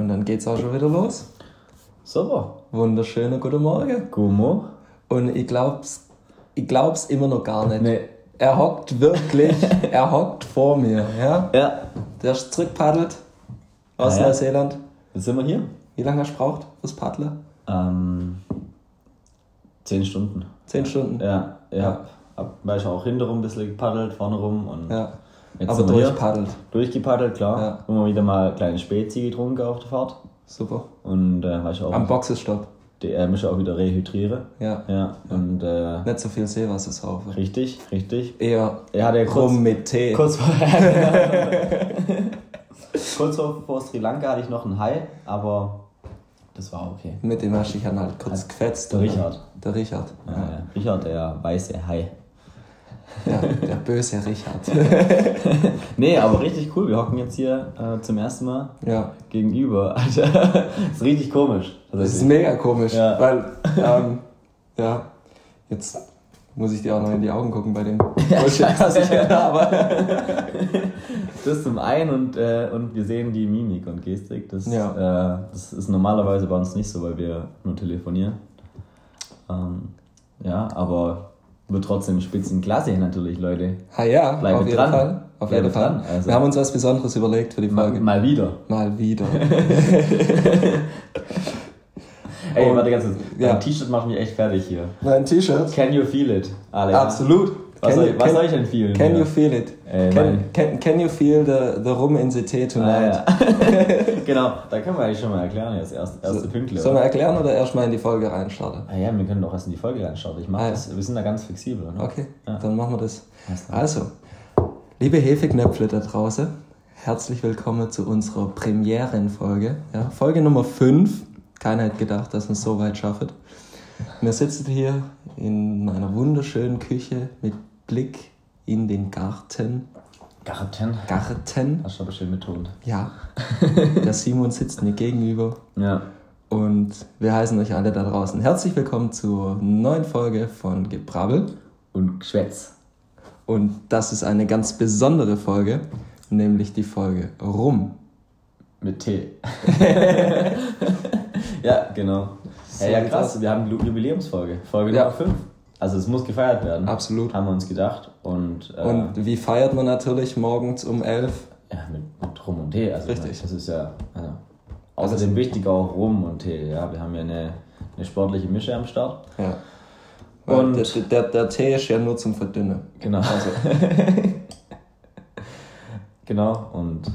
Und dann geht's auch schon wieder los. Super. Wunderschöner guten Morgen. Gummo. Und ich glaub's, ich glaub's immer noch gar nicht. Nee. Er hockt wirklich, er hockt vor mir, ja? Ja. Der ist zurückpaddelt aus Ah, ja. Neuseeland. Jetzt sind wir hier. Wie lange hast du gebraucht fürs Paddeln? Ähm, zehn Stunden. Zehn Stunden. Ja, ja. Ja. Hab, weil ich auch hinterrum ein bisschen gepaddelt, vorne rum und Ja. Jetzt Aber wir durchpaddelt. durchgepaddelt, klar. Ja. Immer wieder mal kleine Spezi getrunken auf der Fahrt. Super. Und äh, ich auch Am Boxenstopp. die, äh, mich auch wieder rehydriere. Ja. Ja. Und äh, Nicht so viel Seewasser saufen. richtig, richtig. Eher Er hatte ja kurz, rum mit Tee. kurz vor kurz vor, vor Sri Lanka hatte ich noch einen Hai, aber das war okay. Mit dem hast du dich dann halt kurz gefetzt. Der Richard. Der Richard. Ja. ja. Richard, der weiße Hai. Ja, der böse Richard. Nee, aber richtig cool. Wir hocken jetzt hier äh, zum ersten Mal Ja. gegenüber. Alter, das ist richtig komisch. Das ist mega komisch, Ja. weil, ähm, ja, jetzt muss ich dir auch noch in die Augen gucken bei dem Bullshit, was ich hier habe. Das zum einen und, äh, und wir sehen die Mimik und Gestik. Das, Ja. äh, das ist normalerweise bei uns nicht so, weil wir nur telefonieren. Ähm, ja, aber wird trotzdem Spitzenklasse natürlich, Leute. Ah ja, Bleibe auf jeden dran. Fall. Auf Bleibe jeden Fall. dran, also. Wir haben uns was Besonderes überlegt für die Mal, Folge. mal wieder. Mal wieder. Ey, warte ganz kurz. ja. Dein T-Shirt macht mich echt fertig hier. Mein T-Shirt. Can you feel it, Alex? Absolut. Was, Can soll, you- was can- soll ich denn fühlen? Can hier? you feel it? Ey, can, mein- can, can you feel the, the rum in the tea Ah, tonight? ja. genau, da können wir eigentlich schon mal erklären, jetzt erst, erste Pünktchen. Sollen wir erklären oder erstmal in die Folge reinstarten? Ah ja, wir können doch erst in die Folge reinschauen. Ich mach Ah, ja. das, wir sind da ganz flexibel. Ne? Okay, Ja. dann machen wir das. Also, liebe Hefeknöpfle da draußen, herzlich willkommen zu unserer Premierenfolge. Ja, Folge Nummer 5. Keiner hätte gedacht, dass wir es so weit schaffen. Wir sitzen hier in meiner wunderschönen Küche mit Blick in den Garten. Garten. Garten, Hast du aber schön betont. ja. Der Simon sitzt mir gegenüber Ja. und wir heißen euch alle da draußen herzlich willkommen zur neuen Folge von Gebrabbel. Und Geschwätz. Und das ist eine ganz besondere Folge, nämlich die Folge Rum. Mit Tee. ja, genau. So ja, ja, krass. Wir haben Jubiläumsfolge. Folge Ja. Nummer 5. Also es muss gefeiert werden. Absolut. Haben wir uns gedacht. Und, äh, Und wie feiert man natürlich morgens um 11? ja, mit, mit Rum und Tee. Also Richtig. Das ist ja. Also, außerdem wichtig auch Rum und Tee. Ja, wir haben ja eine, eine sportliche Mische am Start. Ja. Und- der, der, der Tee ist ja nur zum Verdünnen. Genau. Also, Genau. Und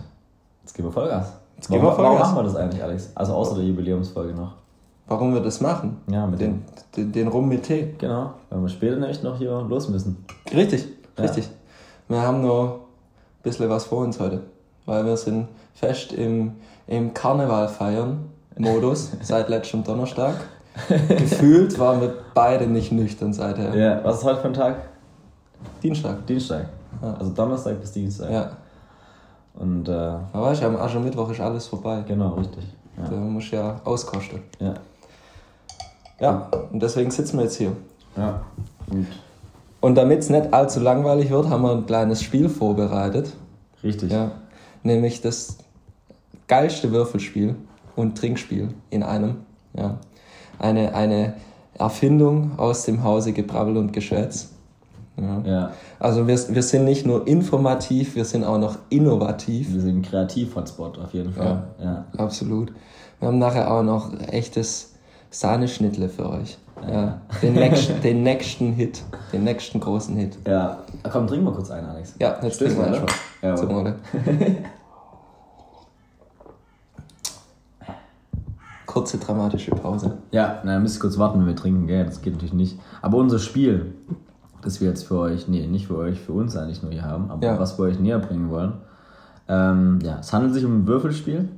jetzt geben wir Vollgas. Jetzt geben warum, wir warum Vollgas. machen wir das eigentlich, Alex? Also außer der Jubiläumsfolge noch. Warum wir das machen? Ja, mit Den, den, den Rum mit Tee. Genau, weil wir später nämlich noch hier los müssen. Richtig, Ja. richtig. Wir haben noch ein bisschen was vor uns heute. Weil wir sind fest im, im Karneval feiern Modus seit letztem Donnerstag. Gefühlt waren wir beide nicht nüchtern seither. Ja, was ist heute für ein Tag? Dienstag. Dienstag. Ja. Also Donnerstag bis Dienstag. Ja. Und äh, Aber weißt du, am Aschermittwoch ist alles vorbei. genau, richtig. Da musst du ja auskosten. Ja. Ja, und deswegen sitzen wir jetzt hier. Ja. Und Und damit es nicht allzu langweilig wird, haben wir ein kleines Spiel vorbereitet. richtig. Ja. Nämlich das geilste Würfelspiel und Trinkspiel in einem. Ja. Eine, eine Erfindung aus dem Hause Gebrabbel und Geschwätz. Ja. Ja. Also wir, wir sind nicht nur informativ, wir sind auch noch innovativ. Wir sind ein Kreativ-Hotspot auf jeden Fall. Ja. Absolut. Wir haben nachher auch noch echtes Sahneschnittle für euch. Ja. Den, nächsten, den nächsten Hit, den nächsten großen Hit. Ja. Komm, trink mal kurz ein, Alex. Ja, jetzt trinken wir ne? Zum Wohle. Kurze dramatische Pause. Ja, na, müsst ihr kurz warten, wenn wir trinken, gell? Das geht natürlich nicht. Aber unser Spiel, das wir jetzt für euch, nee, nicht für euch, für uns eigentlich nur hier haben, aber Ja. was wir euch näher bringen wollen. Ähm, ja, es handelt sich um ein Würfelspiel.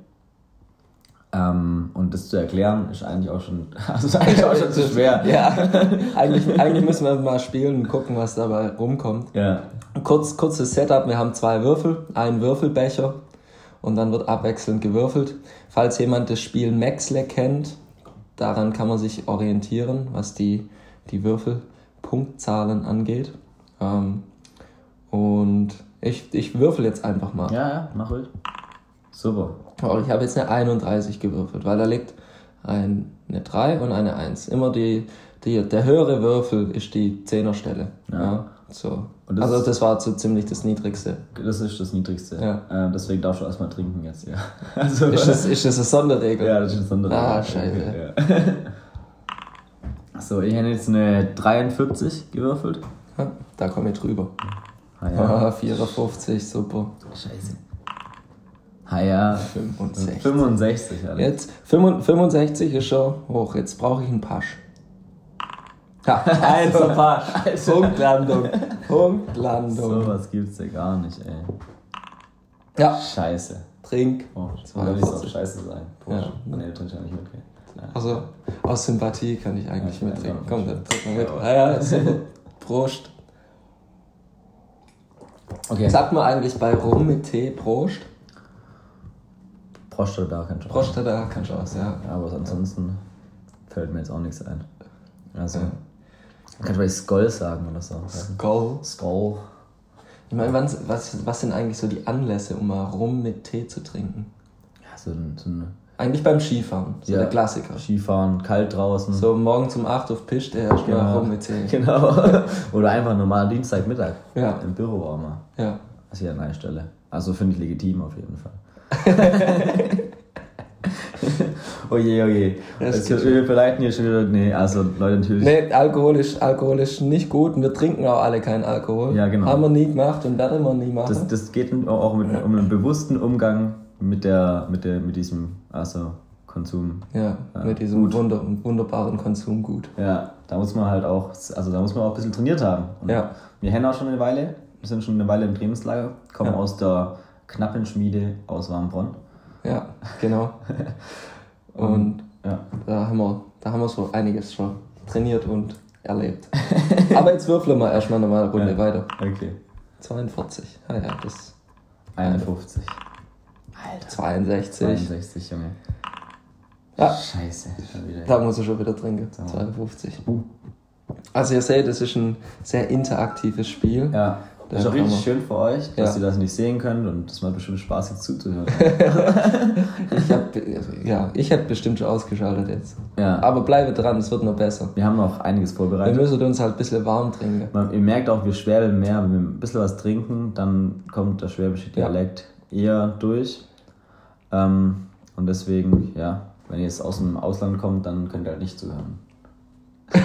Ähm, und das zu erklären ist eigentlich auch schon, also ist eigentlich auch schon zu schwer. Ja, eigentlich, eigentlich müssen wir mal spielen und gucken, was dabei rumkommt. Ja. Kurz, kurzes Setup, wir haben zwei Würfel, einen Würfelbecher und dann wird abwechselnd gewürfelt. Falls jemand das Spiel Maxle kennt, daran kann man sich orientieren, was die, die Würfelpunktzahlen angeht. Ähm, und ich, ich würfel jetzt einfach mal. Ja, ja, mach ruhig. Super. Oh, ich habe jetzt eine 31 gewürfelt, weil da liegt ein, eine 3 und eine 1. Immer die, die, der höhere Würfel ist die Zehnerstelle. Ja. ja so. Das also das war so ziemlich das Niedrigste. Das ist das Niedrigste. Ja. Äh, deswegen darfst du erstmal trinken jetzt, ja. Also, Ist das, ist das eine Sonderregel? ja, das ist eine Sonderregel. Ah, scheiße. Okay, ja. so, ich hätte jetzt eine 43 gewürfelt. Ja, Da komme ich drüber. Ah Ah, 54, super. Scheiße. Ah ja. 65. 65, Alter. Jetzt 65 ist schon hoch. Jetzt brauche ich einen Pasch. Ja, also Pasch. Punktlandung. Punktlandung. So was gibt's ja gar nicht, ey. Ja, Scheiße. trink. Oh, soll ich auch 42. scheiße sein? Ja. Porsche. Meine Eltern schon nicht. Ja. Also aus Sympathie kann ich eigentlich Ja, mittrinken. ja, Komm, ja. dann trink mal mit. Ja. Ah ja, super. Prost. Okay. Sagt man eigentlich bei Rum mit Tee Prost? Prost oder da kein Spaß. Prost da keine Chance, ja. Ja, aber ansonsten fällt mir jetzt auch nichts ein. Also, Ja. kann ich vielleicht Skoll sagen oder so. Skull. Skoll. Ich meine, was, was sind eigentlich so die Anlässe, um mal Rum mit Tee zu trinken? Ja, so ein, so ein Eigentlich beim Skifahren, so Ja. der Klassiker. Skifahren, kalt draußen. So morgen um 8 auf Piste herrscht mal Rum mit Tee. Genau. oder einfach normal Dienstagmittag. Ja. Im Büro auch mal. Ja. Das ist ja eine Stelle. Also finde ich legitim auf jeden Fall. Oje, oje. Das geht wir verleiten hier schon wieder. Nee, also Leute, natürlich. Nee, Alkohol ist, Alkohol ist nicht gut und wir trinken auch alle keinen Alkohol. Ja, genau. Haben wir nie gemacht und werden wir nie machen. Das, das geht auch mit, um einen bewussten Umgang mit, der, mit, der, mit diesem also Konsum. ja, mit diesem wunder, wunderbaren Konsumgut. Ja, da muss man halt auch, also da muss man auch ein bisschen trainiert haben. Und Ja. Wir kennen auch schon eine Weile, wir sind schon eine Weile im Trainingslager, kommen Ja. aus der knappen Schmiede aus Warmbronn. Ja, genau. Und Ja. da haben wir, da haben wir so einiges schon trainiert und erlebt. Aber jetzt würfeln wir erstmal nochmal eine Runde Ja. weiter. Okay. 42. Ah ja, das 51. 62. 62, Junge. Ja. Scheiße. Da muss ich schon wieder trinken. 52. Also ihr seht, es ist ein sehr interaktives Spiel. Ja. Das ist auch richtig schön für euch, dass Ja. ihr das nicht sehen könnt und das macht bestimmt Spaß, jetzt zuzuhören. Ich hab, ja, ich hätte bestimmt schon ausgeschaltet jetzt. ja. Aber bleibe dran, es wird noch besser. Wir haben noch einiges Wir vorbereitet. müssen uns halt ein bisschen warm trinken. Man, ihr merkt auch, wir schwäbeln mehr. Wenn wir ein bisschen was trinken, dann kommt der schwäbische Ja. Dialekt eher durch. Ähm, und deswegen, ja, wenn ihr jetzt aus dem Ausland kommt, dann könnt ihr halt nicht zuhören.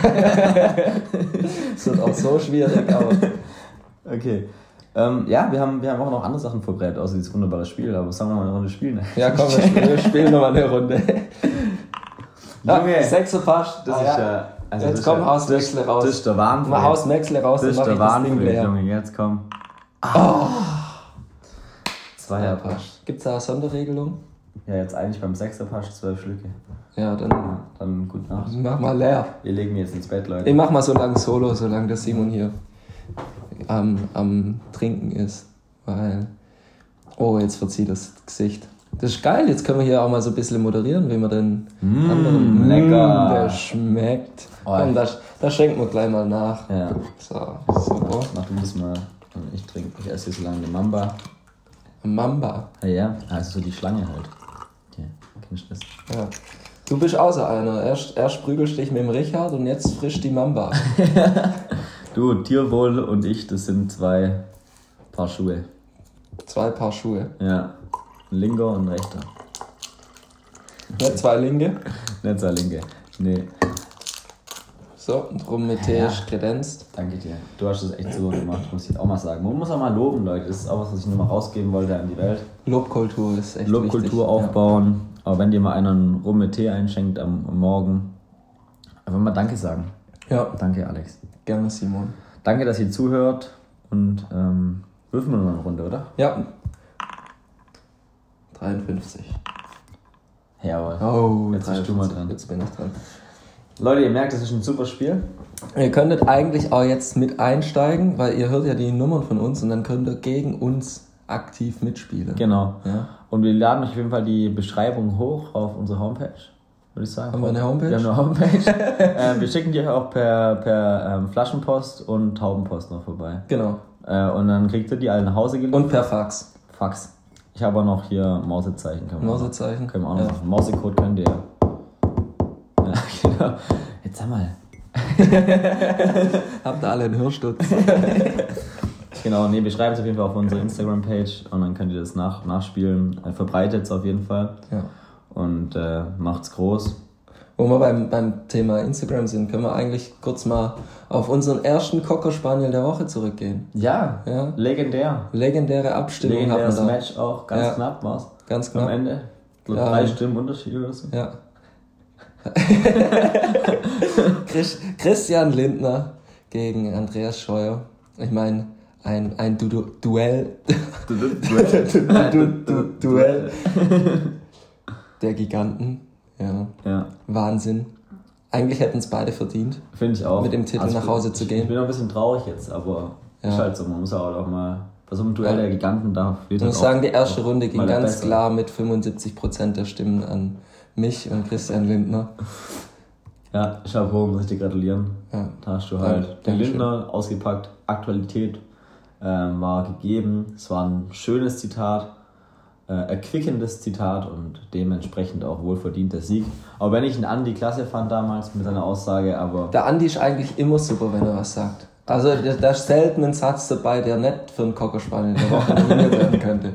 Es wird auch so schwierig, aber Okay. Ähm, ja, wir haben, wir haben auch noch andere Sachen vorbereitet, außer dieses wunderbare Spiel. Aber sagen wir mal eine Runde spielen. ja, komm, wir spielen, wir spielen nochmal eine Runde. Junge. Ja, Sechser passt. Das Ah, ist ja. ja. Also Jetzt komm, ja, haus Wechsel raus. Das ist der Wahnsinn. Mal Haus Maxle raus, mach der leer. Junge. Jetzt komm. Zweier Ja, Pasch. passt. Gibt's da eine Sonderregelung? Ja, jetzt eigentlich beim Sechser Pasch zwölf Schlücke. Ja, dann Dann gut Nacht. mach mal leer. Wir legen jetzt ins Bett, Leute. Ich mach mal so lange Solo, solange der Simon hier am, am Trinken ist. Weil. Oh, jetzt verzieht das Gesicht. Das ist geil, jetzt können wir hier auch mal so ein bisschen moderieren, wie man den Mm, anderen. lecker. Mm, der schmeckt. Oh, Komm, da, da schenken wir gleich mal nach. Ja. So, super. Mach du das mal. Ich trinke, ich esse jetzt so lange eine Mamba. Mamba. Ja, ja. Also so die Schlange halt. Ja, kennst du das? Ja. Du bist außer einer. Erst, erst prügelst dich mit dem Richard und jetzt frisch die Mamba. Du, Tierwohl und ich, das sind zwei Paar Schuhe. Zwei Paar Schuhe. Ja. Ein linker und ein rechter. Nicht zwei Linke. Nicht zwei linke. Nee, So, und rum mit Tee Ja. ist kredenzt. danke dir. Du hast das echt super gemacht, muss ich auch mal sagen. Man muss auch mal loben, Leute. Das ist auch was, was ich nur mal rausgeben wollte an die Welt. Lobkultur ist echt Lobkultur wichtig. aufbauen. Aber wenn dir mal einer einen Rum mit Tee einschenkt am, am Morgen, einfach mal Danke sagen. Ja. ja, Danke, Alex. Gerne Simon. Danke, dass ihr zuhört und ähm, würfen wir noch eine Runde, oder? Ja. 53. Jawohl. Oh, Jetzt bist du mal dran. Jetzt bin ich dran. Leute, ihr merkt, das ist ein super Spiel. Ihr könntet eigentlich auch jetzt mit einsteigen, weil ihr hört ja die Nummern von uns und dann könnt ihr gegen uns aktiv mitspielen. Genau. Ja. Und wir laden euch auf jeden Fall die Beschreibung hoch auf unsere Homepage, würde ich sagen. Haben wir eine Homepage? Wir haben eine Homepage. äh, wir schicken die euch auch per, per ähm, Flaschenpost und Taubenpost noch vorbei. Genau. Äh, und dann kriegt ihr die alle nach Hause geliefert. Und per Fax. Fax. Ich habe auch noch hier Mausezeichen. Können Mausezeichen? Können wir auch noch Ja. machen. Mausecode könnt ihr. Ja, genau. Jetzt sag mal. Habt ihr alle einen Hörsturz? Genau, nee, wir schreiben es auf jeden Fall auf unsere Instagram-Page und dann könnt ihr das nach, nachspielen. Äh, verbreitet es auf jeden Fall ja. Und äh, macht's groß. Wo wir beim, beim Thema Instagram sind, können wir eigentlich kurz mal auf unseren ersten Cocker Spaniel der Woche zurückgehen. Ja, Ja. legendär. Legendäre Abstimmung Legendäres hatten wir da. Match auch, ganz Ja. knapp war's. Ganz Am knapp. Ende. So Ja. drei Stimmen Unterschied oder so. Ja. Chris- Christian Lindner gegen Andreas Scheuer. Ich meine, ein, ein du du Duell. Du, du, du du Duell der Giganten. Ja. Ja, Wahnsinn. Eigentlich hätten es beide verdient. finde ich auch. Mit dem Titel nach Hause zu gehen. Ich bin auch ein bisschen traurig jetzt, aber Ja. ist halt so, man muss auch mal bei so einem Duell der Giganten da Ich muss sagen, die erste Runde ging ganz Bessere. klar mit 75% der Stimmen an mich und Christian Lindner. Ja, Chapeau, muss ich dir gratulieren. Ja. Da hast du Ja, halt den Dankeschön. Lindner ausgepackt. Aktualität ähm, war gegeben. Es war ein schönes Zitat, äh, erquickendes Zitat und dementsprechend auch wohlverdienter Sieg. Auch wenn ich einen Andi klasse fand damals mit seiner Aussage, aber Der Andi ist eigentlich immer super, wenn er was sagt. Also da ist selten ein Satz dabei, der nicht für einen Cockerspaniel der Woche nominiert werden könnte.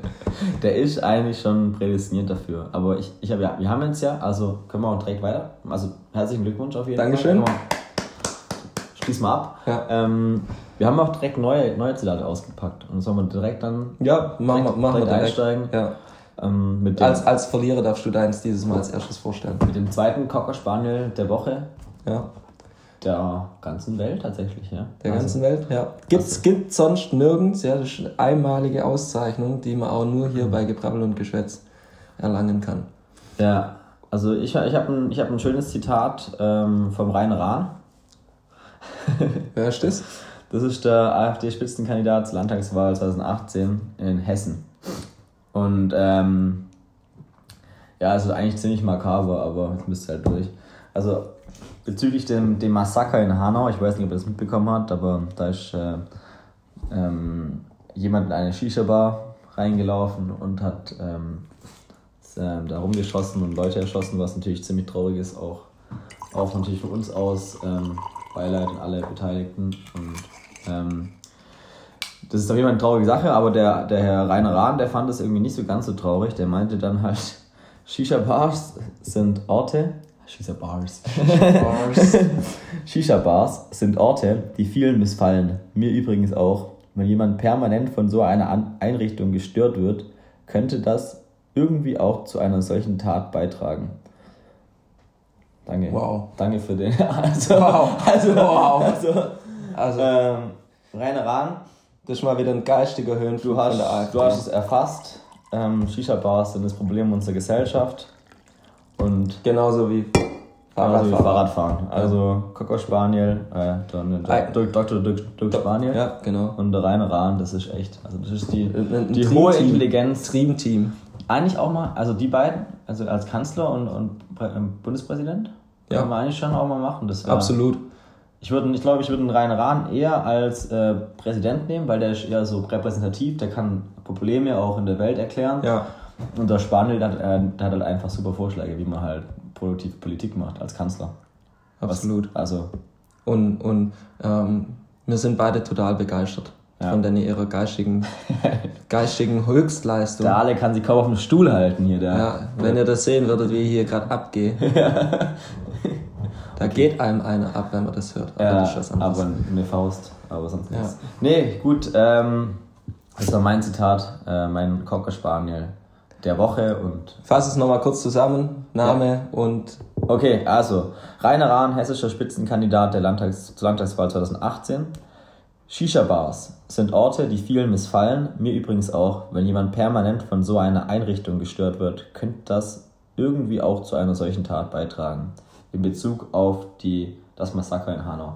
der ist eigentlich schon prädestiniert dafür. Aber ich, ich hab, ja, wir haben jetzt ja, also können wir auch direkt weiter. Also herzlichen Glückwunsch auf jeden Dankeschön. Fall. Dankeschön. Schließ mal ab. Ja. Ähm, wir haben auch direkt neue, neue Zitate ausgepackt. Und sollen wir direkt dann Ja, machen direkt, machen wir direkt direkt. einsteigen. Ja. Ähm, mit, dem, Als, als Verlierer darfst du deins dieses Mal als erstes vorstellen. mit dem zweiten Cocker Spaniel der Woche Ja. der ganzen Welt tatsächlich, ja. Der Also, ganzen Welt, ja. Gibt's, gibt sonst nirgends, ja, das ist eine einmalige Auszeichnung, die man auch nur hier bei Gebrabbel und Geschwätz erlangen kann. Ja, also ich, ich habe ein, ich hab ein schönes Zitat ähm, vom Rainer Rahn. Wer ist das? Das ist der AfD-Spitzenkandidat zur Landtagswahl 2018 in Hessen. Und ähm, ja, also eigentlich ziemlich makaber, aber jetzt müsst ihr halt durch. Also bezüglich dem, dem Massaker in Hanau, ich weiß nicht, ob ihr das mitbekommen habt, aber da ist äh, ähm, jemand in eine Shisha-Bar reingelaufen und hat ähm, ist, ähm, da rumgeschossen und Leute erschossen, was natürlich ziemlich traurig ist, auch, auch natürlich von uns aus. Ähm, Beileid an alle Beteiligten. Und ähm, das ist auf jeden Fall eine traurige Sache, aber der, der Herr Rainer Rahn, der fand es irgendwie nicht so ganz so traurig. Der meinte dann halt, Shisha-Bars sind Orte. Shisha-Bars. Bars. Shisha-Bars sind Orte, die vielen missfallen. Mir übrigens auch. Wenn jemand permanent von so einer Einrichtung gestört wird, könnte das irgendwie auch zu einer solchen Tat beitragen. Danke. Wow. Danke für den. Also, Wow. Also, Wow. also Also, ähm, Rainer Rahn, das ist mal wieder ein geistiger Höhenflug du hast, der du hast es erfasst. Ähm, Shisha-Bars sind das Problem unserer Gesellschaft. Und Genauso wie Fahrradfahren. Fahrradfahren. Fahrradfahren. Also Cocker Spaniel, äh, Ei. Dr. Dr. Dirk, Spaniel Ja, genau. und der Rainer Rahn, das ist echt, also das ist die, die hohe. Intelligenz. Dream-Team. Eigentlich auch mal, also die beiden, also als Kanzler und, und ähm, Bundespräsident, Ja. können wir eigentlich schon auch mal machen. Das Absolut. Ich, würde, ich glaube, ich würde den Rainer Rahn eher als äh, Präsident nehmen, weil der ist eher so repräsentativ, der kann Probleme auch in der Welt erklären. Ja. Und der Spaniel, der, hat- äh, der hat halt einfach super Vorschläge, wie man halt produktive Politik macht als Kanzler. Was- Absolut. Also, Und, und ähm, wir sind beide total begeistert Ja. von deiner ihrer geistigen, geistigen Höchstleistung. der Ale kann sich kaum auf dem Stuhl halten hier. Der, Ja, wenn ihr das sehen würdet, wie ich hier gerade abgehe. Da geht einem einer ab, wenn man das hört. Aber Ja, das aber eine Faust, aber sonst Ja. nichts. Nee, gut, ähm, das war mein Zitat, äh, mein Cocker Spaniel der Woche und Fass es nochmal kurz zusammen. Name und Okay, also Rainer Rahn, hessischer Spitzenkandidat der Landtags zur Landtagswahl 2018. Shisha-Bars sind Orte, die vielen missfallen, mir übrigens auch. Wenn jemand permanent von so einer Einrichtung gestört wird, könnte das irgendwie auch zu einer solchen Tat beitragen. In Bezug auf die, das Massaker in Hanau.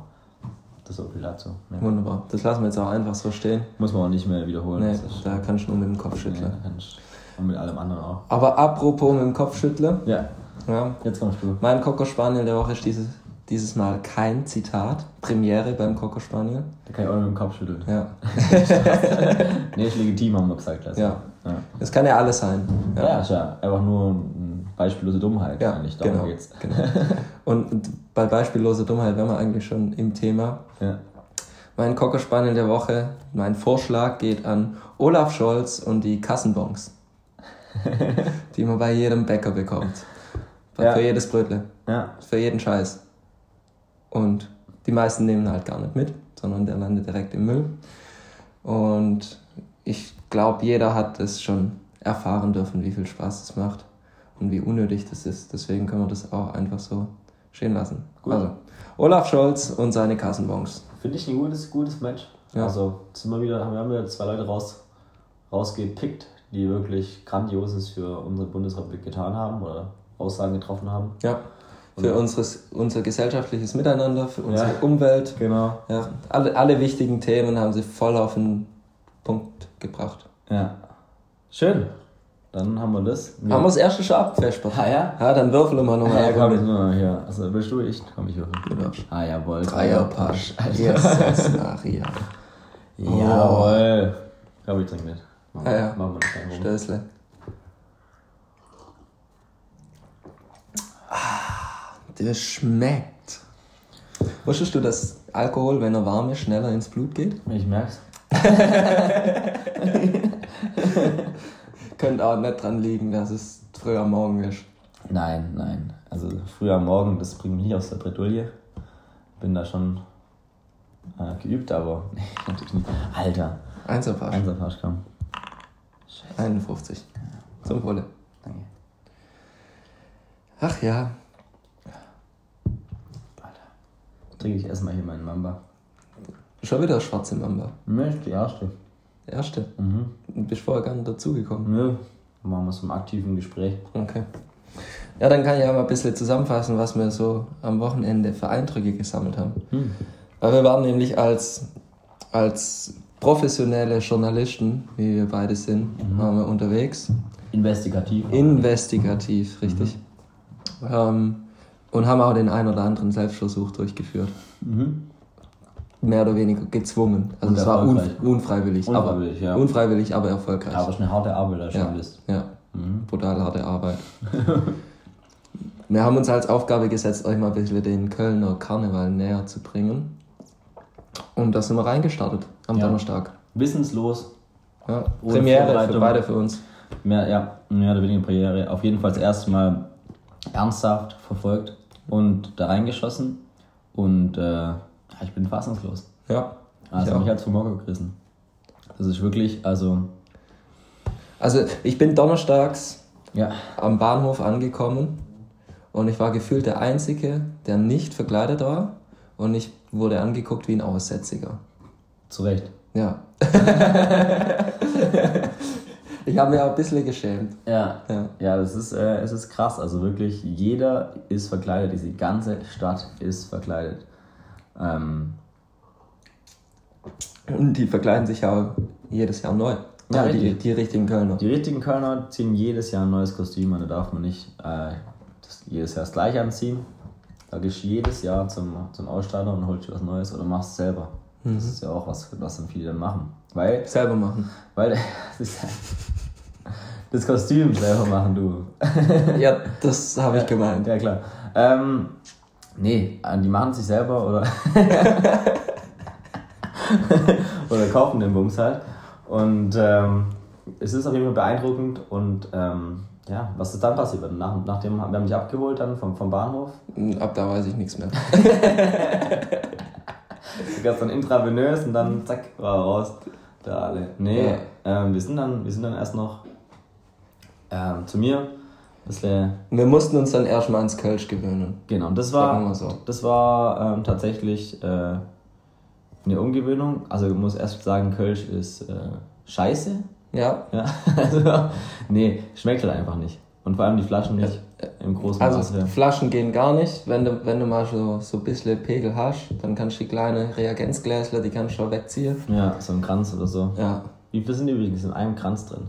Das ist so viel dazu. Ja. wunderbar. Das lassen wir jetzt auch einfach so stehen. Muss man auch nicht mehr wiederholen. Nee, da kannst du nur mit dem Kopf nee, schütteln. kann ich- und mit allem anderen auch. Aber apropos mit dem Kopf schütteln. Ja, Ja, jetzt kommst du. mein Cocker Spaniel der Woche ist dieses, Dieses Mal kein Zitat. Premiere beim Coco Spaniel. Da kann ich auch nur mit dem Kopf schütteln. Ja. nee, ist legitim, haben wir gesagt. Also. Ja. ja. Das kann ja alles sein. Ja, ist ja einfach nur eine beispiellose Dummheit Ja, eigentlich. Darum genau, geht's. genau. Und, bei beispielloser Dummheit wären wir eigentlich schon im Thema. Ja. Mein Cocker Spaniel der Woche, mein Vorschlag geht an Olaf Scholz und die Kassenbons, die man bei jedem Bäcker bekommt. Ja. Für jedes Brötle, ja. für jeden Scheiß. Und die meisten nehmen halt gar nicht mit, sondern der landet direkt im Müll. Und ich glaube, jeder hat es schon erfahren dürfen, wie viel Spaß es macht und wie unnötig das ist. Deswegen können wir das auch einfach so stehen lassen. Gut. Also, Olaf Scholz und seine Kassenbons. Finde ich ein gutes, gutes Match. Ja. Also, sind wir wieder, wir haben wieder zwei Leute raus, rausgepickt, die wirklich Grandioses für unsere Bundesrepublik getan haben oder Aussagen getroffen haben. Ja. Für unseres, unser gesellschaftliches Miteinander, für unsere Ja. Umwelt. Genau. Ja, alle, alle wichtigen Themen haben sie voll auf den Punkt gebracht. Ja. Schön. Dann haben wir das. Haben wir das erste schon abgefespert? Ah ja? Ja, dann würfeln wir Ah, nochmal. ja, komm, jetzt nur hier. Also, willst du? Ich? Komm, ich würfel. Du darfst. Ah, jawohl. Dreierpasch. Jesus Maria. Jawohl. Komm, ich trink mit. Machen Ah, ja. Machen wir Problem. Stößle. Ah, das schmeckt. Wusstest du, dass Alkohol, wenn er warm ist, schneller ins Blut geht? Ich merk's. Könnte auch nicht dran liegen, dass es früh am Morgen ist. Nein, nein. Also früh am Morgen, das bringt mich nicht aus der Bredouille. Bin da schon äh, geübt, aber nee, natürlich nicht. Alter, Einserpasch. Einserpasch, komm. 51. Zum Wohle. Danke. Ach ja. Trinke ich erstmal hier meinen Mamba. Schon wieder schwarze Mamba. Ist die erste. Erste. Mhm. Du bist vorher gar nicht dazugekommen. Nö. Machen wir so im aktiven Gespräch. Okay. Ja, dann kann ich ja mal ein bisschen zusammenfassen, was wir so am Wochenende für Eindrücke gesammelt haben. Hm. Weil wir waren nämlich als, als professionelle Journalisten, wie wir beide sind, waren wir unterwegs. Investigativ. Investigativ, richtig. Ähm, und haben auch den ein oder anderen Selbstversuch durchgeführt. Mhm. Mehr oder weniger gezwungen. Also Und es war un, erfolgreich. unfreiwillig. Unfreiwillig, aber, ja. Unfreiwillig, aber erfolgreich. Aber es ist eine harte Arbeit als Ja. Journalist. Ja, Mhm. brutal harte Arbeit. Wir haben uns als Aufgabe gesetzt, euch mal ein bisschen den Kölner Karneval näher zu bringen. Und da sind wir reingestartet am Ja. Donnerstag. Wissenslos. Ja. Premiere für beide für uns. Mehr, ja, mehr oder weniger Premiere. Auf jeden Fall das erste Mal ernsthaft verfolgt und da reingeschossen. Und äh, ja, ich bin fassungslos. Ja. Also Ich auch. mich hat's vom Hocker gerissen. Das ist wirklich, also, Also ich bin donnerstags ja, am Bahnhof angekommen und ich war gefühlt der Einzige, der nicht verkleidet war und ich wurde angeguckt wie ein Aussätziger. zu Recht. Ja. ich habe mich auch ein bisschen geschämt. Ja, Ja. ja das ist, äh, es ist krass. Also wirklich, jeder ist verkleidet. Diese ganze Stadt ist verkleidet. Ähm, Und die verkleiden sich ja jedes Jahr neu. Ja, Also die, richtig. die richtigen Kölner. die richtigen Kölner ziehen jedes Jahr ein neues Kostüm an. Da darf man nicht äh, das, jedes Jahr das gleiche anziehen. Da gehst du jedes Jahr zum, zum Ausstatter und holst dir was Neues oder machst es selber. Das ist ja auch was, was dann viele dann machen. Weil, Selber machen. weil ja- das Kostüm selber machen, du. Ja, das habe ich gemeint. Ja, klar. Ähm, nee, äh, die machen sich selber oder. oder kaufen den Bums halt. Und ähm, es ist auf jeden Fall beeindruckend und ähm, ja, was ist dann passiert? Nach, nachdem wir haben dich abgeholt dann vom, vom Bahnhof. Ab da weiß ich nichts mehr. Du gabst dann intravenös und dann zack, war er raus. Da alle. Nee, Ja. ähm, wir, sind dann, wir sind dann erst noch ähm, zu mir. Bisschen Wir mussten uns dann erstmal ans Kölsch gewöhnen. Genau, und das war, so. das war ähm, tatsächlich äh, eine Umgewöhnung. Also ich muss erst sagen, Kölsch ist äh, scheiße. Ja, Ja, also, nee, schmeckt halt einfach nicht. Und vor allem die Flaschen nicht im großen also Maße. Flaschen gehen gar nicht. Wenn du, wenn du mal so, so ein bisschen Pegel hast, dann kannst du die kleine Reagenzgläsler, die kannst du schon wegziehen. Ja, so ein Kranz oder so. Ja, Wie viel sind die übrigens in einem Kranz drin?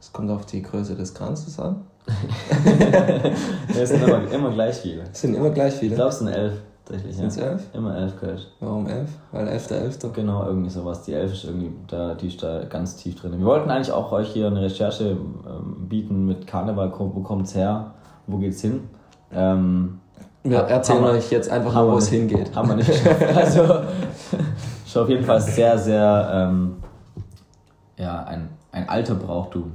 Es kommt auf die Größe des Kranzes an. es sind immer, immer gleich viele. Es sind immer gleich viele. Ich glaube, es sind elf. Tatsächlich, Sind es ja. elf? Immer elf gehört. Warum elf? Weil elfter, elfter. Genau, irgendwie sowas. Die elf ist irgendwie, da, die ist da ganz tief drin. Wir wollten eigentlich auch euch hier eine Recherche ähm, bieten mit Karneval, wo kommt's her, wo geht's hin. Ähm, Wir erzählen wir- euch jetzt einfach nur, wo es hingeht. Haben wir nicht geschafft. Also, ist auf jeden Fall sehr, sehr, ähm, ja, ein, ein alter Brauchtum,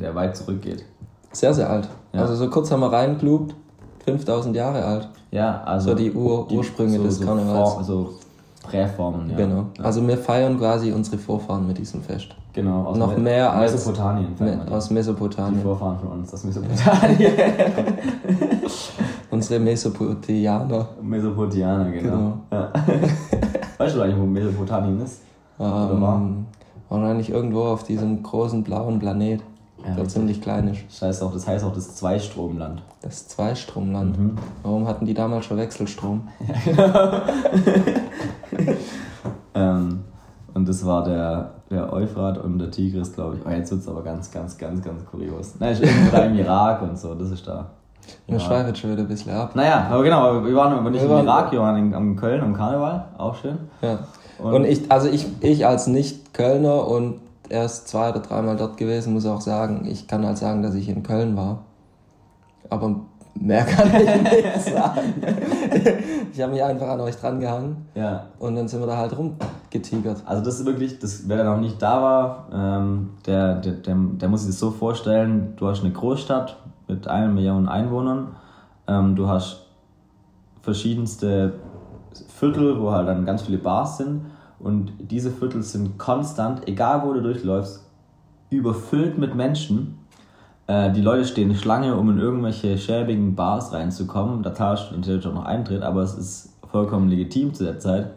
der weit zurückgeht. Sehr, sehr alt. Ja. Also so kurz haben wir reinglubt, 5000 Jahre alt. Ja, also. So die Ur Ursprünge des so Karnevals. Form, so Präformen, ja. Genau. Ja. Also wir feiern quasi unsere Vorfahren mit diesem Fest. genau, aus noch Me- mehr als- Mesopotamien. Me- die. Aus die Mesopotamien. Vorfahren von uns aus Mesopotamien. Unsere Mesopotamianer. Mesopotamianer, genau. Genau. Ja. weißt du eigentlich, wo Mesopotamien ist? Oder war? Ähm, wahrscheinlich irgendwo auf diesem großen blauen Planet, Ja, der ziemlich klein ist. Das heißt auch, das heißt auch das Zweistromland. Das Zweistromland. Mhm. Warum hatten die damals schon Wechselstrom? Ähm, und das war der, der Euphrat und der Tigris, glaube ich. Oh, jetzt wird es aber ganz, ganz, ganz, ganz kurios. Nein, ist irgendwo da im Irak und so, das ist da. Wir Ja. schweifen schon wieder ein bisschen ab. Naja, aber genau, wir waren aber nicht Wir im Irak, wir waren in, am Köln, am Karneval, auch schön. Ja. Und- Und, ich, also ich, ich als Nicht-Kölner und erst zwei oder dreimal dort gewesen, muss auch sagen, ich kann halt sagen, dass ich in Köln war. Aber mehr kann ich nicht sagen. Ich habe mich einfach an euch dran gehangen Ja, und dann sind wir da halt rumgetigert. Also das ist wirklich, das, wer da noch nicht da war, ähm, der, der, der, der muss sich das so vorstellen, du hast eine Großstadt mit einer Million Einwohnern, ähm, du hast verschiedenste Viertel, wo halt dann ganz viele Bars sind und diese Viertel sind konstant, egal wo du durchläufst, überfüllt mit Menschen. Äh, die Leute stehen Schlange, um in irgendwelche schäbigen Bars reinzukommen. Da zahlst du natürlich auch noch Eintritt, aber es ist vollkommen legitim zu der Zeit.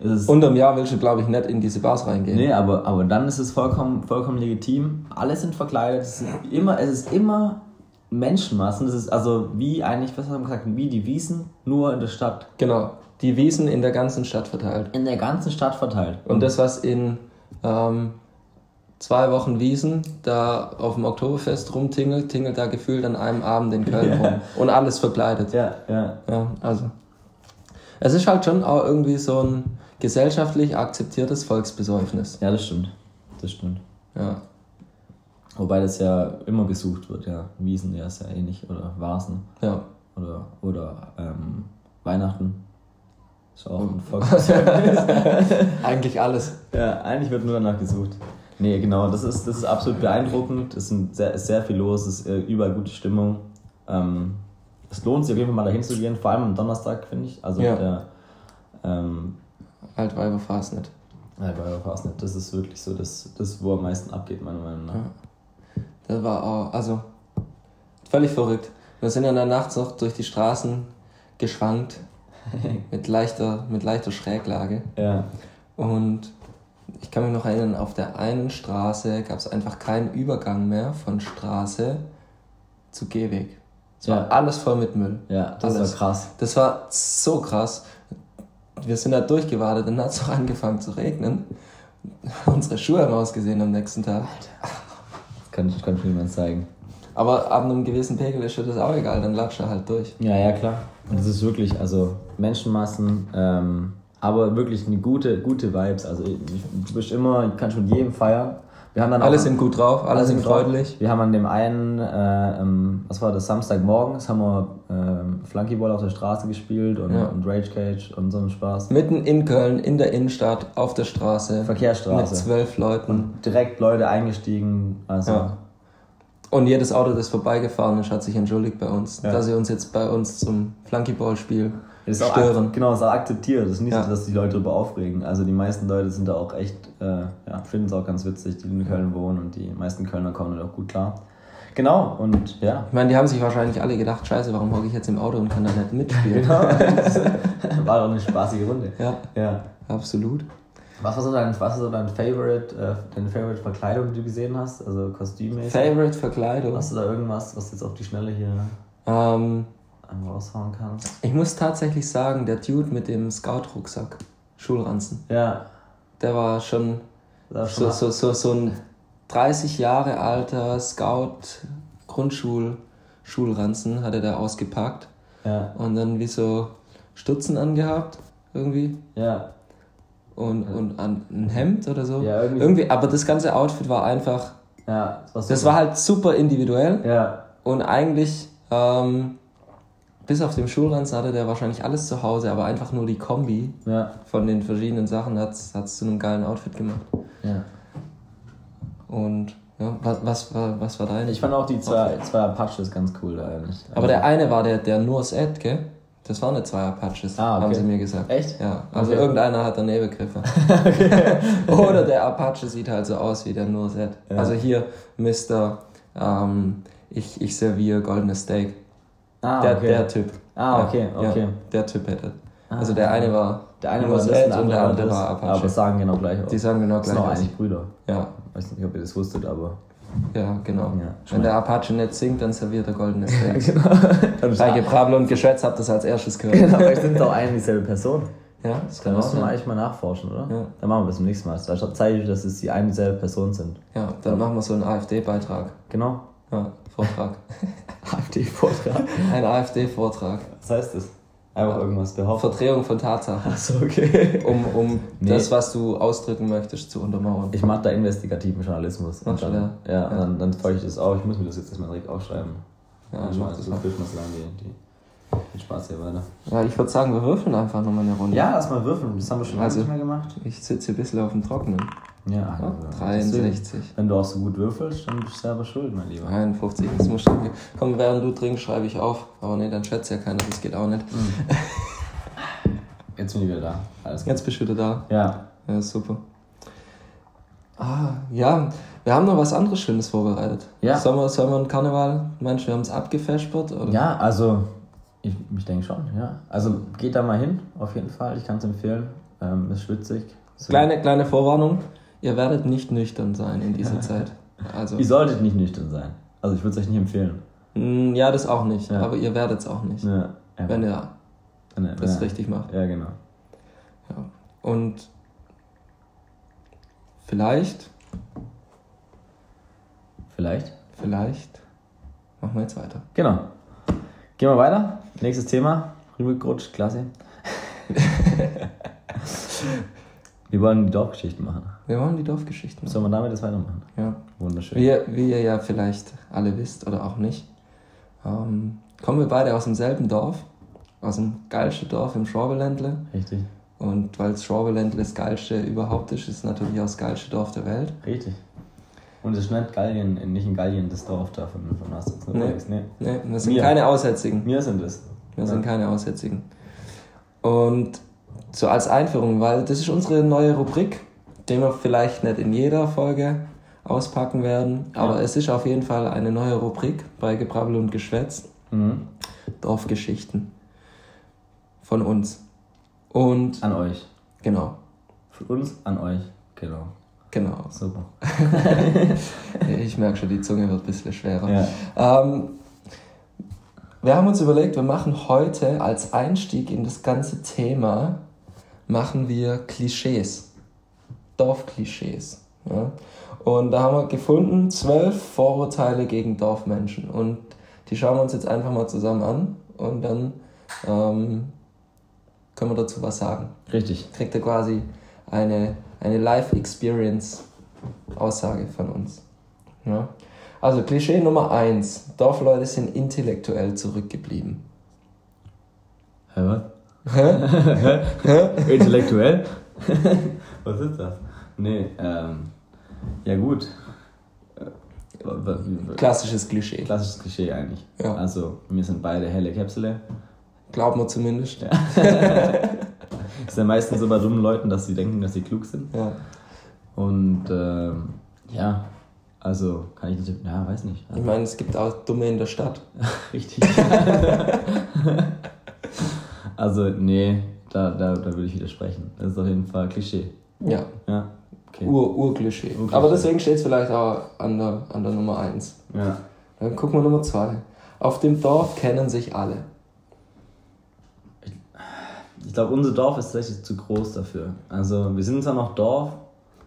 Es Unterm Jahr willst du, glaube ich, nicht in diese Bars reingehen. Nee, aber, aber dann ist es vollkommen, vollkommen legitim. Alle sind verkleidet. Es ist immer, es ist immer Menschenmassen. Das ist also wie eigentlich, was haben wir gesagt, wie die Wiesen, nur in der Stadt. Genau. Die Wiesen in der ganzen Stadt verteilt. In der ganzen Stadt verteilt. Und das, was in ähm, zwei Wochen Wiesen da auf dem Oktoberfest rumtingelt, tingelt da gefühlt an einem Abend in Köln rum. Und alles verkleidet. Ja, ja. Ja, also. Es ist halt schon auch irgendwie so ein gesellschaftlich akzeptiertes Volksbesäufnis. Ja, das stimmt. Das stimmt. Ja. Wobei das ja immer gesucht wird, ja. Wiesen, ja, ist ja ähnlich. Oder Vasen. Ja. Oder, oder ähm, Weihnachten. Ist auch ein Volk. Eigentlich alles. Ja, eigentlich wird nur danach gesucht. Nee, genau, das ist, das ist absolut beeindruckend. Es sind sehr, ist sehr viel los, es ist äh, überall gute Stimmung. Ähm, es lohnt sich auf jeden Fall mal dahin zu gehen, vor allem am Donnerstag, finde ich. Also Ja. der ähm, Altweiber Fastnet. bei Fastnet, das ist wirklich so das, das, wo am meisten abgeht, meiner Meinung nach. Ja. Das war auch, also, völlig verrückt. Wir sind dann nachts noch durch die Straßen geschwankt. mit leichter, mit leichter Schräglage. Ja. Und ich kann mich noch erinnern, auf der einen Straße gab es einfach keinen Übergang mehr von Straße zu Gehweg. Es war Ja. alles voll mit Müll. Ja, das Alles. war krass. Das war so krass. Wir sind da durchgewartet, dann hat es auch angefangen zu regnen. Unsere Schuhe haben ausgesehen am nächsten Tag. Das kann, kann ich niemand zeigen. Aber ab einem gewissen Pegel ist das auch egal, dann latscht er halt durch. Ja, ja, klar. Und das ist wirklich, also Menschenmassen, ähm, aber wirklich eine gute, gute Vibes. Also ich, du bist immer, du kannst mit jedem feiern. Wir haben dann Alle sind gut drauf, alle sind sind drauf. freundlich. Wir haben an dem einen, äh, ähm, was war das, Samstagmorgens, haben wir ähm, Flunkyball auf der Straße gespielt und, Ja. und Rage Cage und so einen Spaß. Mitten in Köln, in der Innenstadt, auf der Straße. Verkehrsstraße. Mit zwölf Leuten. Direkt Leute eingestiegen. Also Ja. Und jedes Auto, das vorbeigefahren ist, hat sich entschuldigt bei uns, Ja. dass sie uns jetzt bei uns zum Flunkyball-Spiel auch stören. genau, das ist akzeptiert. Das ist nicht Ja. so, dass die Leute darüber aufregen. Also die meisten Leute sind da auch echt, äh, ja, finden es auch ganz witzig, die in Köln wohnen und die meisten Kölner kommen da auch gut klar. Genau, und ja. Ich meine, die haben sich wahrscheinlich alle gedacht, scheiße, warum hocke ich jetzt im Auto und kann da nicht mitspielen? Genau. War doch eine spaßige Runde. ja, Ja. absolut. Was war so dein, was ist so dein Favorite, äh, deine Favorite Verkleidung, die du gesehen hast? Also kostümmäßig? Favorite Verkleidung? Hast du da irgendwas, was du jetzt auf die Schnelle hier Ähm, einmal raushauen kannst? ich muss tatsächlich sagen, der Dude mit dem Scout-Rucksack, Schulranzen, Ja. der war schon Das so, so, so, so ein 30 Jahre alter Scout, Grundschul, Schulranzen hatte der ausgepackt Ja, und dann wie so Stutzen angehabt, irgendwie. ja, Und, und an, ein Hemd oder so. Ja, irgendwie- irgendwie. Aber das ganze Outfit war einfach. ja. Das war, Das super. war halt super individuell. Ja, Und eigentlich, ähm, bis auf den Schulranzen hatte der wahrscheinlich alles zu Hause, aber einfach nur die Kombi ja, von den verschiedenen Sachen hat es zu einem geilen Outfit gemacht. ja. Und ja, was, was, war, was war dein? Ich fand auch die zwei, zwei Apaches ganz cool da eigentlich. aber der eine war der, der nur Ed, gell? Das waren nicht zwei Apaches, Ah, okay. haben sie mir gesagt. Echt? Ja, also Okay. irgendeiner hat daneben gegriffen. Oder der Apache sieht halt so aus wie der nur Ed. Ja. Also hier, Mr. Ähm, ich, ich serviere goldenes Steak. Ah, der, okay. der Typ. ah, okay, Ja, okay. der Typ hätte. Ah. Also der eine war Der eine war das, der und der andere das. war Apache. Aber sagen genau gleich aus. Die sagen genau das gleich sind auch eigentlich Brüder. Ja, weiß nicht, ob ihr das wusstet, aber. Ja, genau. Ja, Wenn der Apache nicht singt, dann serviert er goldenes Steak. genau. Bei Gebrabbel und Geschwätz habt ihr das als erstes gehört. Genau, aber ich sind doch eine dieselbe Person. Ja, das Da kann auch müssen wir eigentlich mal nachforschen, oder? Ja. Dann machen wir das zum nächsten Mal. Da zeige ich, dass es die eine dieselbe Person sind. Ja, dann machen wir so einen AfD-Beitrag. Genau. Ja, Vortrag. AfD-Vortrag. Ein AfD-Vortrag. Was heißt das? Einfach irgendwas behaupten. Verdrehung von Tatsachen. Achso, okay. Um, um Nee. das, was du ausdrücken möchtest, zu untermauern. Ich mache da investigativen Journalismus. Du dann, da? ja, Ja. und dann, dann folge ich das auch. Ich muss mir das jetzt erstmal direkt aufschreiben. Ja, dann mach schmeiß das mal. mal so lange die, die, den Spaß hier weiter. Ja, ich würde sagen, wir würfeln einfach nochmal eine Runde. Ja, lass mal würfeln. Das haben wir schon lange Also- nicht mehr gemacht. Ich sitze hier ein bisschen auf dem Trockenen. Ja, also, 63. Wenn du auch so gut würfelst, dann bist du selber schuld, mein Lieber. 51, das muss schon. Komm, während du trinkst, schreibe ich auf. Aber nee, dann schätzt ja keiner, das geht auch nicht. Jetzt bin ich wieder da. Alles gut. Jetzt bist du wieder da. Ja. Ja, super. Ah, ja, wir haben noch was anderes Schönes vorbereitet. Ja. Sollen wir, sollen wir einen Karneval? Meinst du, wir haben es abgefespert? Oder? Ja, also, ich, ich denke schon, ja. Also, geht da mal hin, auf jeden Fall. Ich kann es empfehlen. Ähm, ist schwitzig. So. Kleine, kleine Vorwarnung, ihr werdet nicht nüchtern sein in dieser Zeit. Also, Ihr solltet nicht nüchtern sein. Also, ich würde es euch nicht empfehlen. Mm, ja, das auch nicht, Ja. aber ihr werdet es auch nicht, Ja. ja. wenn ihr Wenn das richtig macht. Ja, genau. Ja. Und vielleicht, Vielleicht. vielleicht machen wir jetzt weiter. Genau. Gehen wir weiter. Nächstes Thema. Rübegerutscht, klasse. wir wollen die Dorfgeschichten machen. Wir wollen die Dorfgeschichten. machen. Sollen wir damit jetzt weitermachen? Ja. Wunderschön. Wie, ihr- wie ihr ja vielleicht alle wisst oder auch nicht, ähm, kommen wir beide aus demselben Dorf, aus dem geilsten Dorf im Schwabeländle. Richtig. Und weil das Schwabeländle das geilste überhaupt ist, ist es natürlich auch das geilste Dorf der Welt. Richtig. Und es ist nicht Gallien, nicht in Gallien das Dorf da von, von Astrid. Nee. Nee. Nee, wir sind Wir. keine Aussätzigen. Wir sind es. Wir Ja. sind keine Aussätzigen. Und so als Einführung, weil das ist unsere neue Rubrik, die wir vielleicht nicht in jeder Folge auspacken werden, aber Ja. es ist auf jeden Fall eine neue Rubrik bei Gebrabbel und Geschwätz. Mhm. Dorfgeschichten von uns. Und An euch. genau, Für uns, an euch. Genau. genau. Super. Ich merke schon, die Zunge wird ein bisschen schwerer. Ja. Ähm, wir haben uns überlegt, wir machen heute als Einstieg in das ganze Thema, machen wir Klischees. Dorfklischees. Ja? Und da haben wir gefunden, zwölf Vorurteile gegen Dorfmenschen. Und die schauen wir uns jetzt einfach mal zusammen an und dann ähm, können wir dazu was sagen. Richtig. Kriegt ihr quasi eine, eine Live-Experience-Aussage von uns. Ja? Also Klischee Nummer eins: Dorfleute sind intellektuell zurückgeblieben. Hä, was? Hä? Intellektuell? was ist das? Nee, ähm. Ja, gut. Klassisches Klischee. Klassisches Klischee eigentlich. Ja. Also, wir sind beide helle Käpsele. Glauben wir zumindest. Ja. Ist ja meistens so bei dummen Leuten, dass sie denken, dass sie klug sind. Und ähm, ja, also kann ich nicht. Ja, weiß nicht. Ich meine, es gibt auch Dumme in der Stadt. Richtig. also, nee, da, da, da würde ich widersprechen. Das ist auf jeden Fall Klischee. Ja, Ja, okay. Ur- Urklischee. Urklischee. Aber deswegen steht es vielleicht auch an der, an der Nummer eins. Ja. Dann gucken wir Nummer zwei. Auf dem Dorf kennen sich alle. Ich glaube, unser Dorf ist tatsächlich zu groß dafür. Also, wir sind zwar noch Dorf.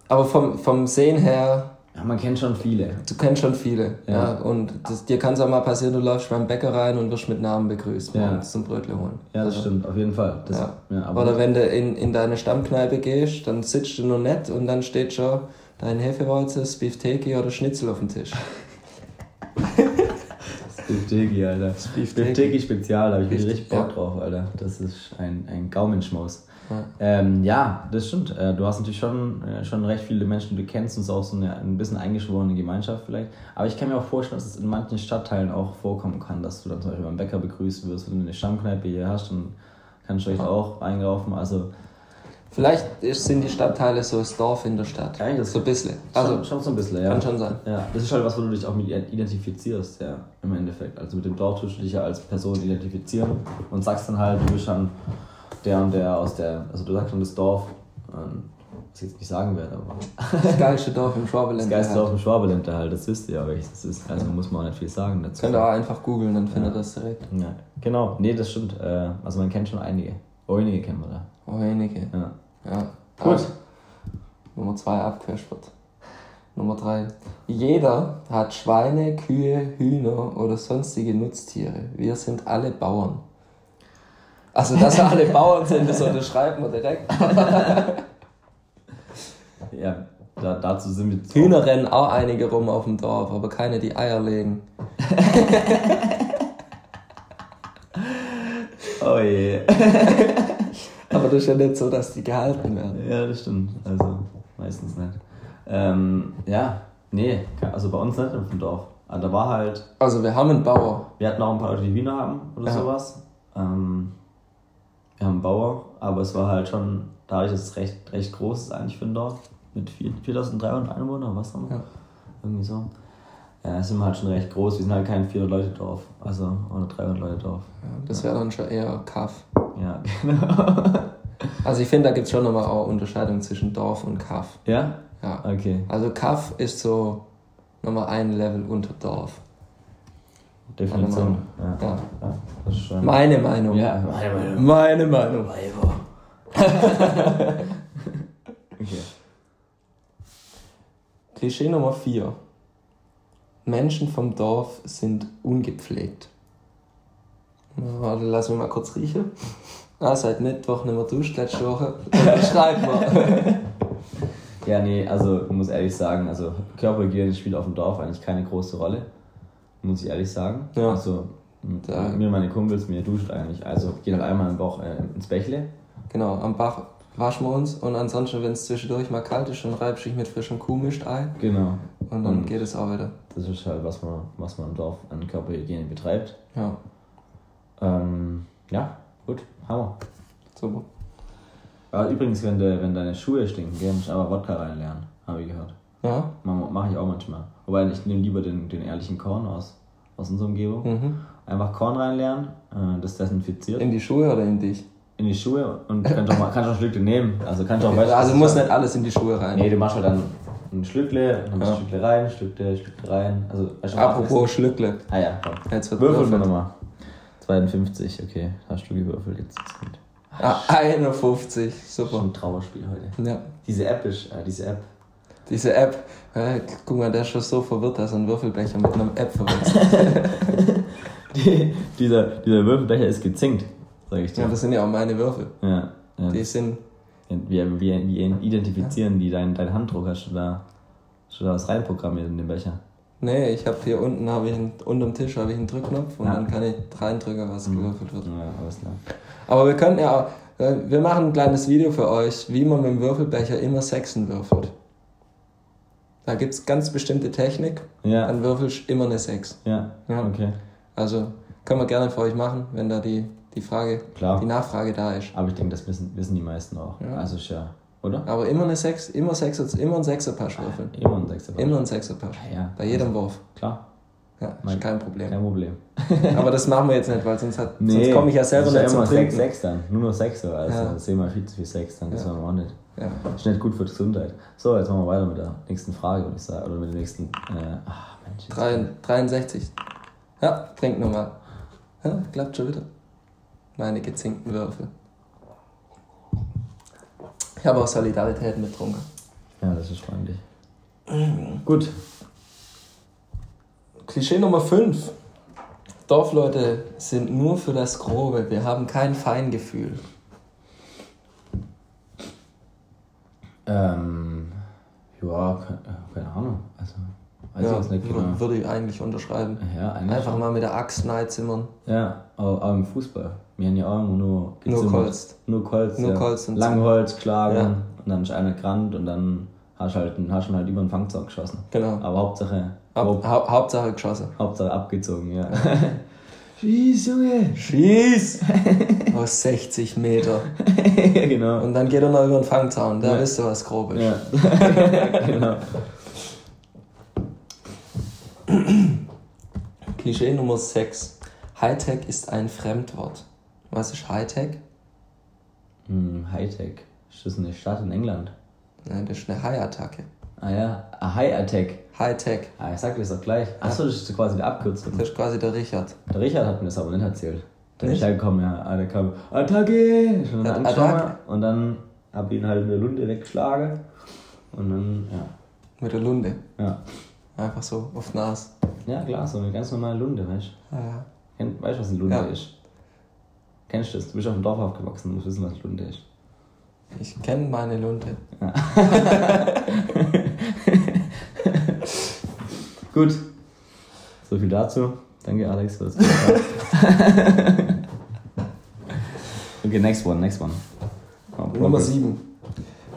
Aber vom, vom Sehen her Ja, man kennt schon viele. Du kennst schon viele. Ja. Ja. und das, dir kann es auch mal passieren, du läufst beim Bäcker rein und wirst mit Namen begrüßt Ja. und zum Brötle holen. Ja, das Also, stimmt, auf jeden Fall. Das, Ja. ja. aber Oder wenn du in, in deine Stammkneipe gehst, dann sitzt du noch nett und dann steht schon dein Hefeweizen, das Beefteki oder Schnitzel auf dem Tisch. Beefteki, Alter. Beefteki Spezial, da habe ich Richtig, richtig Bock drauf, Alter. Das ist ein, ein Gaumenschmaus. Ja. Ähm, ja, das stimmt. Äh, du hast natürlich schon, äh, schon recht viele Menschen, die du kennst und es ist auch so eine ein bisschen eingeschworene Gemeinschaft vielleicht. Aber ich kann mir auch vorstellen, dass es in manchen Stadtteilen auch vorkommen kann, dass du dann zum Beispiel beim Bäcker begrüßt wirst, wenn du eine Stammkneipe hier hast, dann kannst du euch auch einlaufen. Also Vielleicht sind die Stadtteile so das Dorf in der Stadt. Ja, das- so ein bisschen. also, Also, schon so ein bisschen, ja. kann schon sein. Ja, das ist halt was, wo du dich auch mit identifizierst, ja, im Endeffekt. Also mit dem Dorf tust du dich ja als Person identifizieren und sagst dann halt, du bist dann der und der aus der, also du sagst dann das Dorf, ähm, was ich jetzt nicht sagen werde, aber das geilste Dorf im Schwabeland. das geilste Dorf im Schwabeländer halt, das wisst ihr ja, welches das ist. Also muss man auch nicht viel sagen dazu. Könnt ihr auch einfach googeln, dann findet ihr das direkt. Ja, genau, nee, das stimmt. Äh, also man kennt schon einige. Einige kennen wir da. Oh, einige. Ja. Ja. Gut. Also, Nummer zwei abgespert. Nummer drei. Jeder hat Schweine, Kühe, Hühner oder sonstige Nutztiere. Wir sind alle Bauern. Also, dass wir alle Bauern sind, das unterschreiben wir direkt. Ja, da, dazu sind wir Hühner rennen auch einige rum auf dem Dorf, aber keine, die Eier legen. Oh je. Aber das ist ja nicht so, dass die gehalten werden. Ja, das stimmt. Also meistens nicht. Ähm, ja, nee, also bei uns nicht auf dem Dorf. Aber da war halt, Also, wir haben einen Bauer. wir hatten auch ein paar Leute, die Hühner haben oder Ja. sowas. Ähm, wir haben Bauer, aber es war halt schon, dadurch, dass es recht, recht groß ist eigentlich für ein Dorf, mit vier- 4300 Einwohnern, was haben wir? Ja. Irgendwie so. Ja, sind wir halt schon recht groß. Wir sind halt kein 400 Leute Dorf, also oder 300 Leute Dorf. Ja, das wäre dann schon eher Kaff. Ja, genau. Also, ich finde, da gibt es schon nochmal auch Unterscheidung zwischen Dorf und Kaff. ja? Ja. Okay, Also Kaff ist so nochmal ein Level unter Dorf. Definition. Ja. Ja. ja, das ist. Meine Meinung. Ja, meine Meinung. Meine Meinung. Okay. Klischee Nummer 4. Menschen vom Dorf sind ungepflegt. Na, Warte, lass mich mal kurz riechen. Ah, seit Mittwoch nicht mehr duscht, letzte Woche. Schreib mal. Ja, nee, also ich muss ehrlich sagen, also Körperhygiene spielt auf dem Dorf eigentlich keine große Rolle. Muss ich ehrlich sagen. Ja. Also Da- mir und meine Kumpels, mir duscht eigentlich. Also geht halt einmal im Woche äh, ins Bächle. Genau, am Bach waschen wir uns und ansonsten, wenn es zwischendurch mal kalt ist, dann reibst du dich mit frischem Kuhmischt ein Genau. und dann Und- geht es auch wieder. Das ist halt, was man, was man im Dorf an Körperhygiene betreibt. Ja, Ähm, ja, gut, Hammer. super. Aber übrigens, wenn, de, wenn deine Schuhe stinken, geh, musst du aber Wodka reinlernen, habe ich gehört. Ja? Mache ich auch manchmal. Wobei ich nehme lieber den, den ehrlichen Korn aus, aus unserer Umgebung. Mhm. Einfach Korn reinlernen, äh, das desinfiziert In die Schuhe oder in dich? in die Schuhe und kannst auch mal kannst auch ein Stückchen nehmen. Also kannst auch weißt, Also muss nicht alles in die Schuhe rein. Nee, du machst halt dann ein Schlückle, dann Ja. ein Stückle rein, ein Stückle rein. Also, du, Apropos Schlückle. Ah ja, komm. Jetzt wird Würfel gewürfelt. nochmal. 52, okay. Hast du gewürfelt jetzt. Ist gut. Ah, 51, super. Schon ein Trauerspiel heute. Ja. Diese App ist, äh, diese App. Diese App, äh, guck mal, der ist schon so verwirrt, dass er einen Würfelbecher mit einem App verwechselt. Die, dieser, dieser Würfelbecher ist gezinkt, sag ich dir. ja, das sind ja auch meine Würfel. Ja, ja. Die sind, Wie, wie, wie identifizieren die deinen dein Handdruck? Hast du da, hast du da was reinprogrammiert in den Becher? nee, ich habe hier unten, habe ich einen, unterm Tisch habe ich einen Drückknopf und Ja. dann kann ich reindrücken, was gewürfelt wird. Ja, alles klar. Aber wir könnten ja auch, äh, wir machen ein kleines Video für euch, wie man mit dem Würfelbecher immer Sechsen würfelt. Da gibt es ganz bestimmte Technik, Ja, dann würfelst immer eine Sechs. ja, Ja. okay. Also können wir gerne für euch machen, wenn da die, die Frage, Klar. die Nachfrage da ist. Aber ich denke, das wissen, wissen die meisten auch. Ja. Also ist ja, oder? Aber immer eine Sechs, immer Sechser, immer ein Sechserpasch würfeln. Immer ein Sechser. Immer ein Sechserpasch. Ja, ja. Bei jedem Wurf. Klar, Ja, Mein- kein Problem. kein Problem. Aber das machen wir jetzt nicht, weil sonst, hat, sonst komme ich ja selber nicht zum ja immer Trinken. 6, 6 dann. Nur noch 6 also Ja. ist immer viel zu viel 6 dann. Das Ja. wollen wir auch nicht. Ja. Nicht gut für die Gesundheit. So, jetzt machen wir weiter mit der nächsten Frage, würde ich sagen. Oder mit der nächsten. Äh, ach, Mensch. jetzt- Drei- 63. Ja, trink nochmal. Ja, klappt schon wieder. Meine gezinkten Würfel. Ich habe auch Solidarität mitgetrunken. Ja, das ist freundlich. Gut. Klischee Nummer 5. Dorfleute sind nur für das Grobe. Wir haben kein Feingefühl. Ähm, ja, keine, keine Ahnung. Also, weiß ja, ich jetzt nicht genau. wür- Würde ich eigentlich unterschreiben. Ja, eigentlich. Einfach mal mit der Axt zimmern. Ja, auch, auch im Fußball. Wir haben ja auch immer nur Nur gezimmert. Kolst. Nur Kolz. Nur ja. Kolz und Langholz geschlagen Ja. und dann ist einer gerannt und dann hast du halt, hast du halt über den Fangzaun geschossen. Genau. Aber Hauptsache, Haupt, Hau- Hauptsache geschossen. Hauptsache abgezogen, ja. Schieß, Junge! Schieß! Aus 60 Meter. genau. Und dann geht er noch über den Fangzaun. Da Ja. wisst ihr, was grob ist. Ja. genau. Klischee Nummer 6. Hightech ist ein Fremdwort. Was ist Hightech? Hm, Hightech. Ist das eine Stadt in England? Nein, das ist eine Hai-Attacke. Ah ja, a High Attack. Hightech. Ah, ich sag dir das doch gleich. Achso, das ist quasi die Abkürzung. Das ist quasi der Richard. Der Richard hat mir das aber nicht erzählt. Der Nicht? ist hergekommen, ja. Ah, Der kam, Attacke! Hat angeschaut. Attacke. Und dann hab ich ihn halt mit der Lunte weggeschlagen. Und dann, ja. Mit der Lunde. Ja, Einfach so auf Nase. ja klar, so eine ganz normale Lunte, weißt Ja, ja. du? Kenn- Weißt du, was eine Lunte Ja. ist? Kennst du das? Du bist auf dem Dorf aufgewachsen, du musst wissen, was eine Lunte ist. Ich kenne meine Lunte. Gut. So viel dazu. Danke, Alex, für das. Okay, next one, next one. Oh, Nummer progress. 7.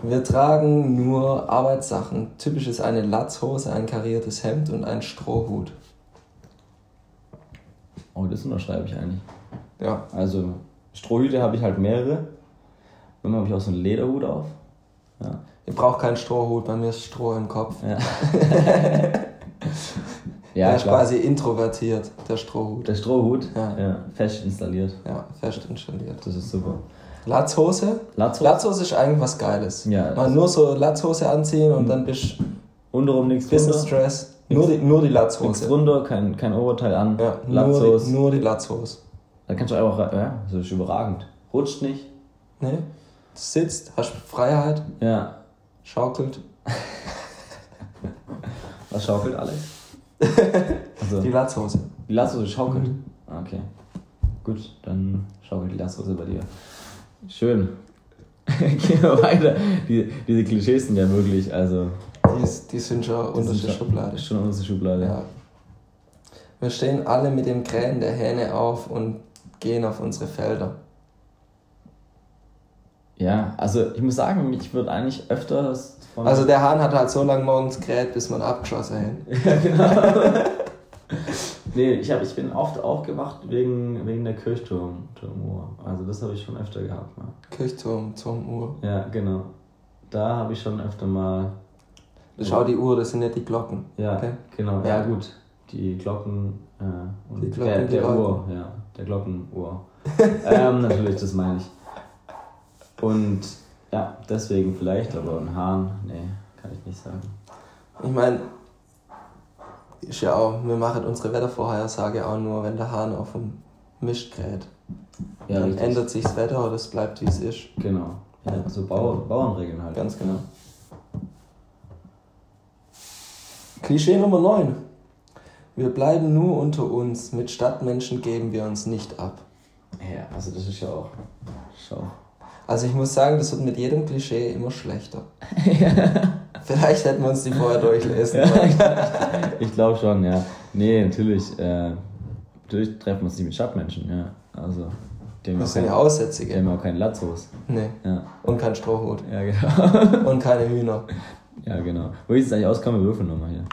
Wir tragen nur Arbeitssachen. Typisch ist eine Latzhose, ein kariertes Hemd und ein Strohhut. Oh, das unterschreibe ich eigentlich. Ja, Also, Strohhüte habe ich halt mehrere. Manchmal habe ich auch so einen Lederhut auf. Ja. ihr braucht keinen Strohhut, bei mir ist Stroh im Kopf. Ja, der ja ist klar. quasi introvertiert, der Strohhut. Der Strohhut, Ja. ja. fest installiert. Ja, fest installiert. Das ist super. Latzhose? Latzhose? Latzhose ist eigentlich was Geiles. Ja, Mal nur so Latzhose anziehen und dann bist du Untenrum nichts Business drunter. Dress. Nur die, nur die Nichts Latzhose. drunter, kein, kein Oberteil an. Ja, nur Latzhose. die, nur die Latzhose. Da kannst du einfach, ja, das ist überragend. Rutscht nicht. Ne? Du sitzt, hast Freiheit, Ja. schaukelt. Was schaukelt Alex? Also, Die Latzhose. die Latzhose schaukelt. Ah, Okay. Gut, dann schaukelt die Latzhose bei dir. Schön. Gehen wir weiter. Die, diese Klischees sind ja wirklich, also. Die, ist, die sind schon unter der Schublade. Schon unter der Schublade. Ja. Wir stehen alle mit dem Krähen der Hähne auf und gehen auf unsere Felder. Ja, also ich muss sagen, ich würde eigentlich öfters von. Also der Hahn hat halt so lange morgens kräht, bis man abgeschossen hat. ja, genau. nee, ich, hab, ich bin oft aufgewacht wegen, wegen der Kirchturmuhr. Also das habe ich schon öfter gehabt. Ne? Kirchturm, Turmuhr. Ja, genau. Da habe ich schon öfter mal. Schau die Uhr, das sind nicht die Glocken. Ja, Okay. genau. Ja. Ja, gut. Die Glocken. Äh, und Die Glocken, der, der. Uhr, ja. Der Glockenuhr. ähm, natürlich, das meine ich. Und ja, deswegen vielleicht, aber ein Hahn, nee, kann ich nicht sagen. Ich meine, ist ja auch, wir machen unsere Wettervorhersage auch nur, wenn der Hahn auf dem Mist kräht. Ja, Dann richtig. ändert sich das Wetter oder es bleibt wie es ist. Genau. Ja, so Bauer, Bauernregeln halt. Ganz genau. Klischee Nummer 9. Wir bleiben nur unter uns. Mit Stadtmenschen geben wir uns nicht ab. Ja, also das ist ja auch. Schau. Also ich muss sagen, das wird mit jedem Klischee immer schlechter. Vielleicht hätten wir uns die vorher durchlesen sollen. Ich glaube schon, ja. Nee, natürlich. Äh, natürlich treffen wir uns nicht mit Stadtmenschen, ja. Also, die haben Das sind ja kein- die Aussätzige. haben auch keinen Latzhos. Nee. Ja. Und kein Strohhut. Ja, genau. Und keine Hühner. ja, genau. Wo ich jetzt eigentlich auskomme, würfeln nochmal hier.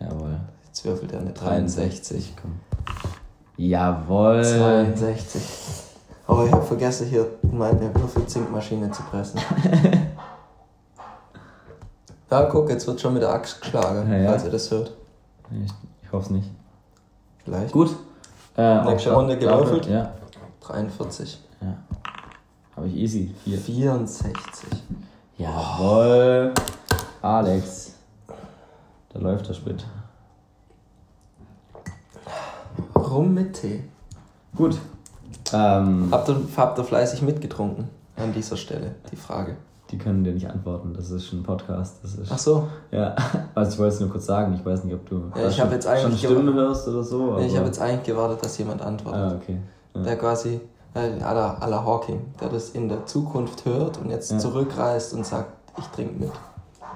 Jawohl. Jetzt würfelt er eine 63. Komm. Jawohl. 62. Aber ich habe vergessen, hier meine Würfelzinkmaschine zu pressen. Ja, guck, jetzt wird schon mit der Axt geschlagen, Ja, ja. falls ihr das hört. Ich, ich hoffe es nicht. Vielleicht. Gut. Äh, Nächste Runde gewürfelt? Ja. 43. ja. Habe ich easy. Vier. 64. Jawohl. Alex. Da läuft der Sprit. Rum mit Tee. Gut. Ähm, Habt ihr, habt ihr fleißig mitgetrunken? An dieser Stelle, die Frage. die können dir nicht antworten. Das ist schon ein Podcast. Das ist, Ach so. Ja, also ich wollte es nur kurz sagen. Ich weiß nicht, ob du Ja, ich schon, hab jetzt eigentlich schon Stimmen hörst oder so. Nee, ich habe jetzt eigentlich gewartet, dass jemand antwortet. Ah, okay. Ja. Der quasi, äh, à la, à la Hawking, der das in der Zukunft hört und jetzt Ja. zurückreist und sagt, ich trinke mit.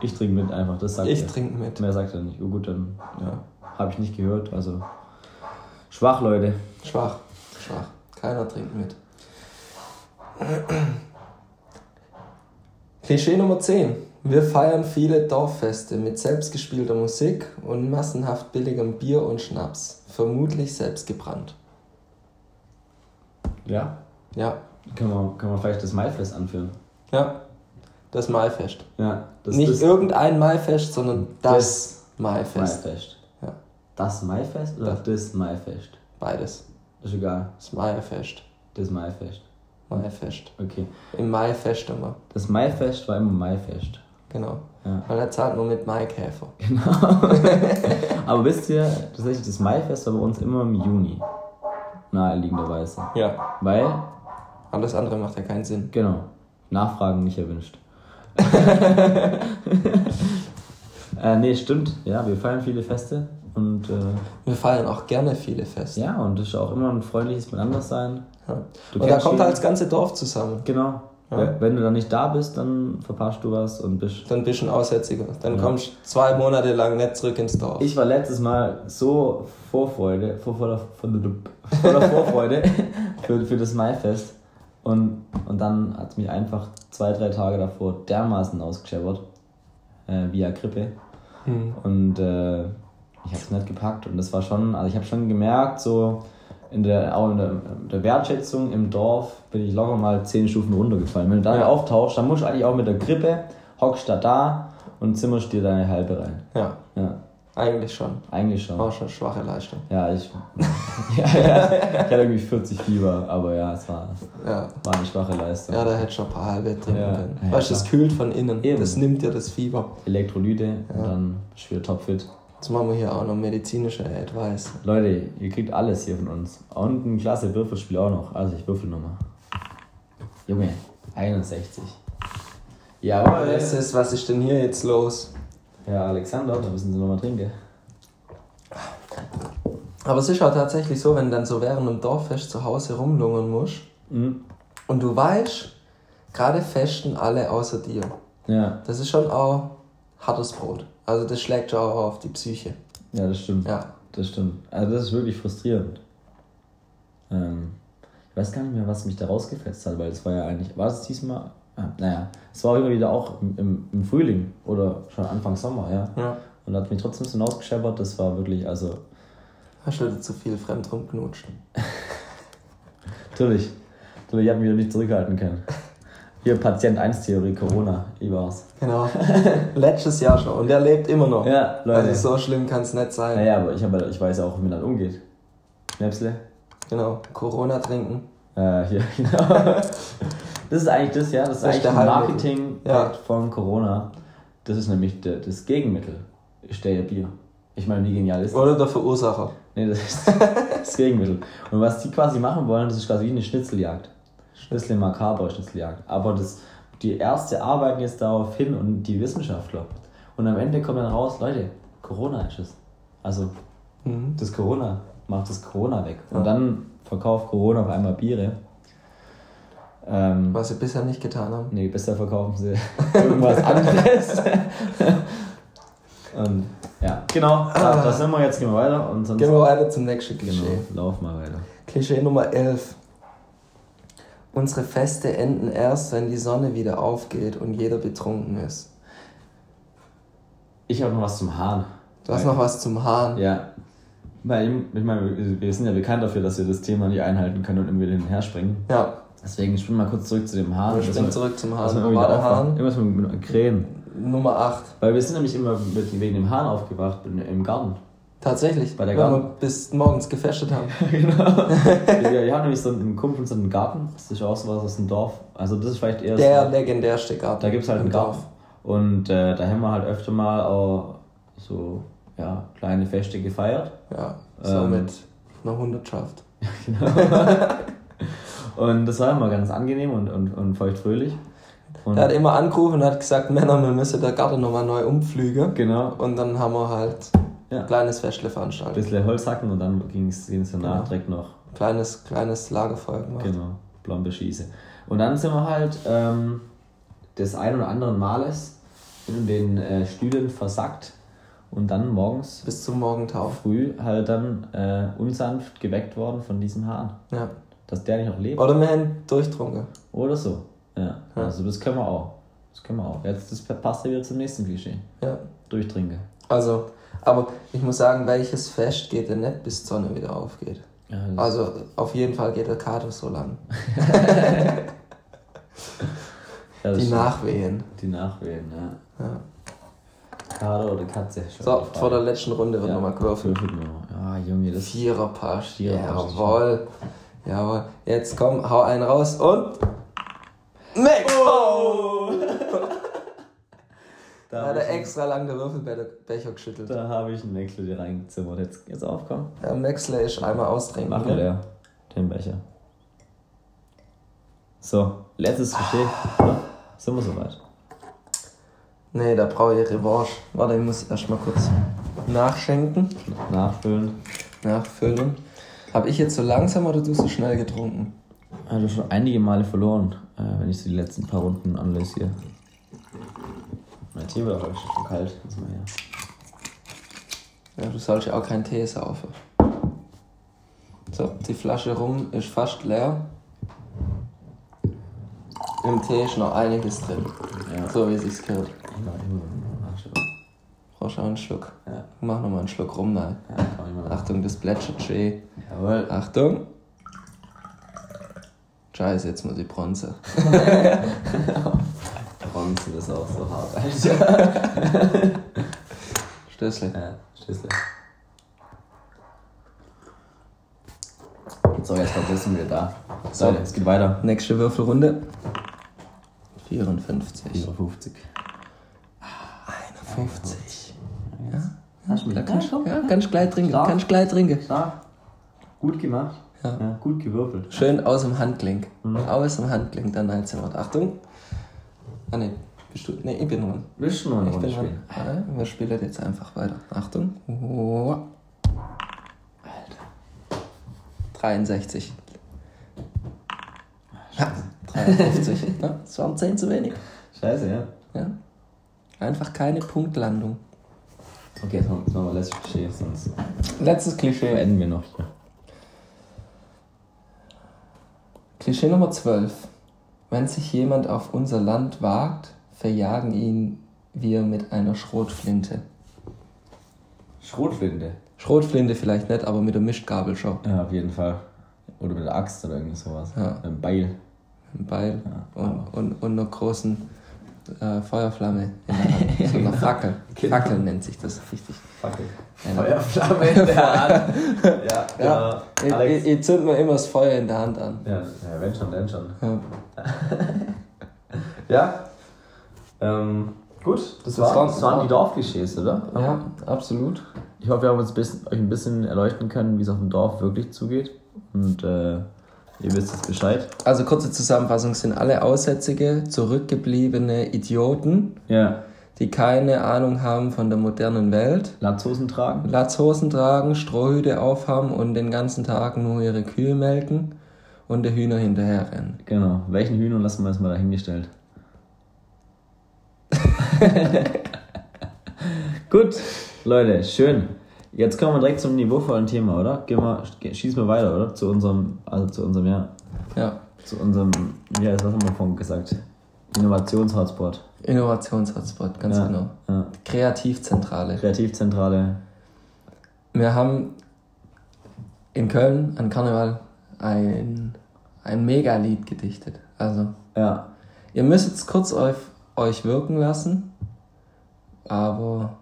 Ich trinke mit einfach, das sagt Ich er. trinke mit. Mehr sagt er nicht. Oh gut, dann Ja. habe ich nicht gehört. Also schwach, Leute. Schwach, schwach. Keiner trinkt mit. Klischee Nummer 10. Wir feiern viele Dorffeste mit selbstgespielter Musik und massenhaft billigem Bier und Schnaps. Vermutlich selbst gebrannt. Ja. Ja, Können wir, können wir vielleicht das Maifest anführen? ja. Das Maifest. Ja. Das Nicht das irgendein Maifest, sondern das, Maifest. Maifest. Ja. Das Maifest oder Das. das Maifest? Beides. Ist egal. Das Maifest. Das Maifest. Maifest. Okay. Im Maifest immer. Das Maifest war immer Maifest. Genau. Ja. Weil er zahlt nur mit Maikäfer. Genau. Aber wisst ihr, tatsächlich, das Maifest war bei uns immer im Juni. Naheliegenderweise. Ja. Weil, Alles andere macht ja keinen Sinn. genau, Nachfragen nicht erwünscht. äh, nee, stimmt. Ja, wir feiern viele Feste. Und äh, Wir feiern auch gerne viele Feste. ja, und es ist auch immer ein freundliches Miteinandersein. Ja. Und da kommt halt das ganze Dorf zusammen. Genau. Ja. Wenn- Wenn du dann nicht da bist, dann verpasst du was und bist. Dann bist du ein Aussätziger. Dann Ja. kommst du zwei Monate lang nicht zurück ins Dorf. Ich war letztes Mal so Vorfreude, vor, voller, voller Vorfreude für, für das Maifest. Und, und dann hat es mich einfach zwei, drei Tage davor dermaßen ausgescheppert. Äh, via Grippe. Hm. Und äh, ich habe es nicht gepackt. Und das war schon, also ich habe schon gemerkt, so in der, auch in der, der Wertschätzung im Dorf bin ich locker mal zehn Stufen runtergefallen. Wenn du da Ja. auftauchst, dann musst du eigentlich auch mit der Grippe, hockst da da und zimmerst dir deine halbe rein. Ja, Ja, eigentlich schon. eigentlich schon. Auch schon schwache Leistung. Ja, ich, ja, ja, ich hatte irgendwie 40 Fieber, aber ja, es war, Ja. war eine schwache Leistung. Ja, da hätte schon ein paar halbe trinken Ja. können. Ja, weißt du, das kühlt von innen. Eben. Das nimmt dir das Fieber. Elektrolyte und dann bist du wieder topfit. Jetzt machen wir hier auch noch medizinische Advice. Leute, ihr kriegt alles hier von uns. Und ein klasse Würfelspiel auch noch. Also ich würfel nochmal. Junge, 61. Jawohl. Was ist, was ist denn hier jetzt los? Ja, Alexander, da müssen Sie nochmal trinken. Aber es ist auch tatsächlich so, wenn du dann so während einem Dorffest zu Hause rumlungern musst Mhm. und du weißt, gerade festen alle außer dir. Ja, Das ist schon auch hartes Brot. Also das schlägt schon auch auf die Psyche. ja, das stimmt. Ja. Das stimmt. Also das ist wirklich frustrierend. Ähm, ich weiß gar nicht mehr, was mich da rausgefetzt hat, weil es war ja eigentlich, war es diesmal? Ah, naja, es war immer wieder auch im, im, Frühling oder schon Anfang Sommer, ja. ja. Und hat mich trotzdem so ausgescheppert, das war wirklich, also, Hast du zu viel fremd rumknutscht? natürlich, natürlich, ich habe mich wieder nicht zurückhalten können. Hier Patient 1 Theorie, Corona, ich war's. Genau. Letztes Jahr schon. Und der lebt immer noch. Ja, Leute. Also so schlimm kann es nicht sein. Naja, aber ich, hab, ich weiß ja auch, wie man dann umgeht. Schnäpsle? Genau. Corona trinken. Äh, hier, genau. Das ist eigentlich das, ja, das ist Das eigentlich der ein Heilmittel. Marketing Ja. von Corona. Das ist nämlich der, das Gegenmittel. Ist der Bier. Ich meine, wie genial ist das? Oder der Verursacher. Nee, das ist das Gegenmittel. Und was die quasi machen wollen, das ist quasi wie eine Schnitzeljagd. Schnitzel makaber Schnitzeljagd. Aber das, die Ärzte arbeiten jetzt darauf hin und die Wissenschaftler. Und am Ende kommt dann raus, Leute, Corona ist es. Also Mhm. das Corona macht das Corona weg. Ja. Und dann verkauft Corona auf einmal Biere. Ähm, Was sie bisher nicht getan haben. nee, besser verkaufen sie irgendwas anderes. und ja, genau, da, da sind wir jetzt, gehen wir weiter. Und sonst Gehen wir weiter zum nächsten Klischee. genau, lauf mal weiter. Klischee Nummer 11. Unsere Feste enden erst, wenn die Sonne wieder aufgeht und jeder betrunken ist. Ich habe noch was zum Hahn. Du hast noch was zum Hahn. Ja. Weil, ich meine, wir- wir sind ja bekannt dafür, dass wir das Thema nicht einhalten können und immer wieder hinher springen. Ja, Deswegen springen wir mal kurz zurück zu dem Hahn. springen wir- zurück zum Hahn. Wo war der aufwachen. Hahn? Irgendwas mit, mit Krähen. Nummer 8. Weil wir sind nämlich immer mit, wegen dem Hahn aufgewacht im Garten. Tatsächlich. Bei der weil Garten- wir bis morgens gefestet haben. genau. wir, haben nämlich so einen Kumpel so einen Garten. Das ist auch sowas aus dem Dorf. Also das ist vielleicht eher Der so, legendärste Garten. Da gibt es halt einen Garten. Und äh, da haben wir halt öfter mal auch so ja, kleine Feste gefeiert. Ja, so Ähm. mit einer Hundertschaft. Und das war immer ganz angenehm und, und, und feuchtfröhlich. Und Der hat immer angerufen und hat gesagt, Männer, wir müssen der Garten nochmal neu umpflügen. genau, Und dann haben wir halt Ja. ein kleines Festle ein veranstaltet. bisschen Holz hacken und dann ging es danach Genau. direkt noch Kleines, kleines Lagerfeuer gemacht. Genau, Blombe schieße. Und dann sind wir halt ähm, des ein oder anderen Males in den äh, Stühlen versackt und dann morgens Bis zum Morgentau. früh halt dann äh, unsanft geweckt worden von diesem Hahn. Ja. Dass der nicht noch lebt Oder wir haben durchtrunken. oder so. Ja, also das können wir auch. Das können wir auch. Jetzt das passt ja wieder zum nächsten Klischee. Ja. Durchtrinke. Also, aber ich muss sagen, welches Fest geht denn nicht, bis die Sonne wieder aufgeht? Ja, das- Also, auf jeden Fall geht der Kater so lang. ja, Die stimmt. Nachwehen. Die Nachwehen, ja. Ja. Kader oder Katze? So, vor der letzten Runde wird ja, nochmal gewürfelt. Ja, Junge, das Vierer Pasch. Vierer Pasch, Jawohl. Jawohl. Jetzt komm, hau einen raus und. Max! Oh! Da hat er extra lang den Würfelbecher geschüttelt. Da habe ich einen Wechsel dir reingezimmert. Jetzt, jetzt aufkommen. Ja, Maxler ist einmal austrinken. Mach mal leer. Den Becher. So, letztes Klischee. oder? Sind wir soweit? Nee, da brauche ich Revanche. Warte, ich muss erstmal kurz nachschenken, Nachfüllen. nachfüllen. Habe ich jetzt so langsam oder du so schnell getrunken? Also schon einige Male verloren, äh, wenn ich so die letzten paar Runden analysiere. Mein Tee wird auch schon kalt. Muss. Ja, du sollst ja auch keinen Tee saufen. So, die Flasche rum ist fast leer. Im Tee ist noch einiges drin. Ja. So wie es sich gehört. Brauchst auch einen Schluck. Ja, Mach noch mal einen Schluck rum, nein. ja. Achtung, das plätschert schön. Jawohl. Achtung. Scheiße, jetzt muss ich Bronze. Bronze ist auch so hart. Alter. Stößle. Ja, Schlüssel. So, jetzt wissen wir da. So, So. es geht weiter. Nächste Würfelrunde. 54. 54. 51. Ja, Hast du kannst, komm. ja, kannst gleich trinken. Kannst gleich trinken. Stark. Gut gemacht. Ja. gut gewürfelt. Schön aus dem Handgelenk. Mhm. Aus dem Handgelenk, dann 19 Uhr. Achtung. Ah ne, bist du. Ne, ich bin dran. Willst du noch Ich bin dran. spielen? Ja, wir spielen jetzt einfach weiter. Achtung. Oh. Alter. 63. Ja, 53. ja, das waren 10 zu wenig. Scheiße, ja. Ja. Einfach keine Punktlandung. Okay, jetzt machen wir letztes Klischee, sonst Letztes Klischee. beenden wir noch hier. Klischee Nummer 12. Wenn sich jemand auf unser Land wagt, verjagen ihn wir mit einer Schrotflinte. Schrotflinte. Schrotflinte vielleicht nicht, aber mit der Mischgabel schon. Ja, auf jeden Fall. Oder mit der Axt oder irgend sowas. Ja. Mit einem Beil. Ein Beil Ja, und, und, und einer großen äh, Feuerflamme in der Hand. So eine Fackel. Genau. Fackel nennt sich das richtig. Fackel. Eine- Feuerflamme in der Hand. Ja, Ja, ich, genau. Alex. ich, ich zünd mir immer das Feuer in der Hand an. Ja, ja, wenn schon, wenn schon. Ja. Ja. Ähm, gut, das, Das war, waren- das waren die Dorfklischees, oder? ja, absolut. Ich hoffe, wir haben uns ein bisschen, euch ein bisschen erleuchten können, wie es auf dem Dorf wirklich zugeht. Und äh, ihr wisst jetzt Bescheid. Also kurze Zusammenfassung sind alle Aussätzige, zurückgebliebene Idioten, Ja. die keine Ahnung haben von der modernen Welt, Latzhosen tragen. Latzhosen tragen, Strohhüte aufhaben und den ganzen Tag nur ihre Kühe melken und der Hühner hinterherrennen. Genau. Welchen Hühner lassen wir jetzt mal dahingestellt? Gut, Leute, schön. Jetzt kommen wir direkt zum niveauvollen Thema, oder? Gehen wir, schießen wir weiter, oder? Zu unserem, also zu unserem, ja, Ja, zu unserem, ja, was haben wir vorhin gesagt? Innovationshotspot. Innovationshotspot, ganz Ja, genau. ja. Kreativzentrale. Kreativzentrale. Wir haben in Köln an Karneval ein, ein Megalied gedichtet. Also, Ja, ihr müsst jetzt kurz auf euch wirken lassen, aber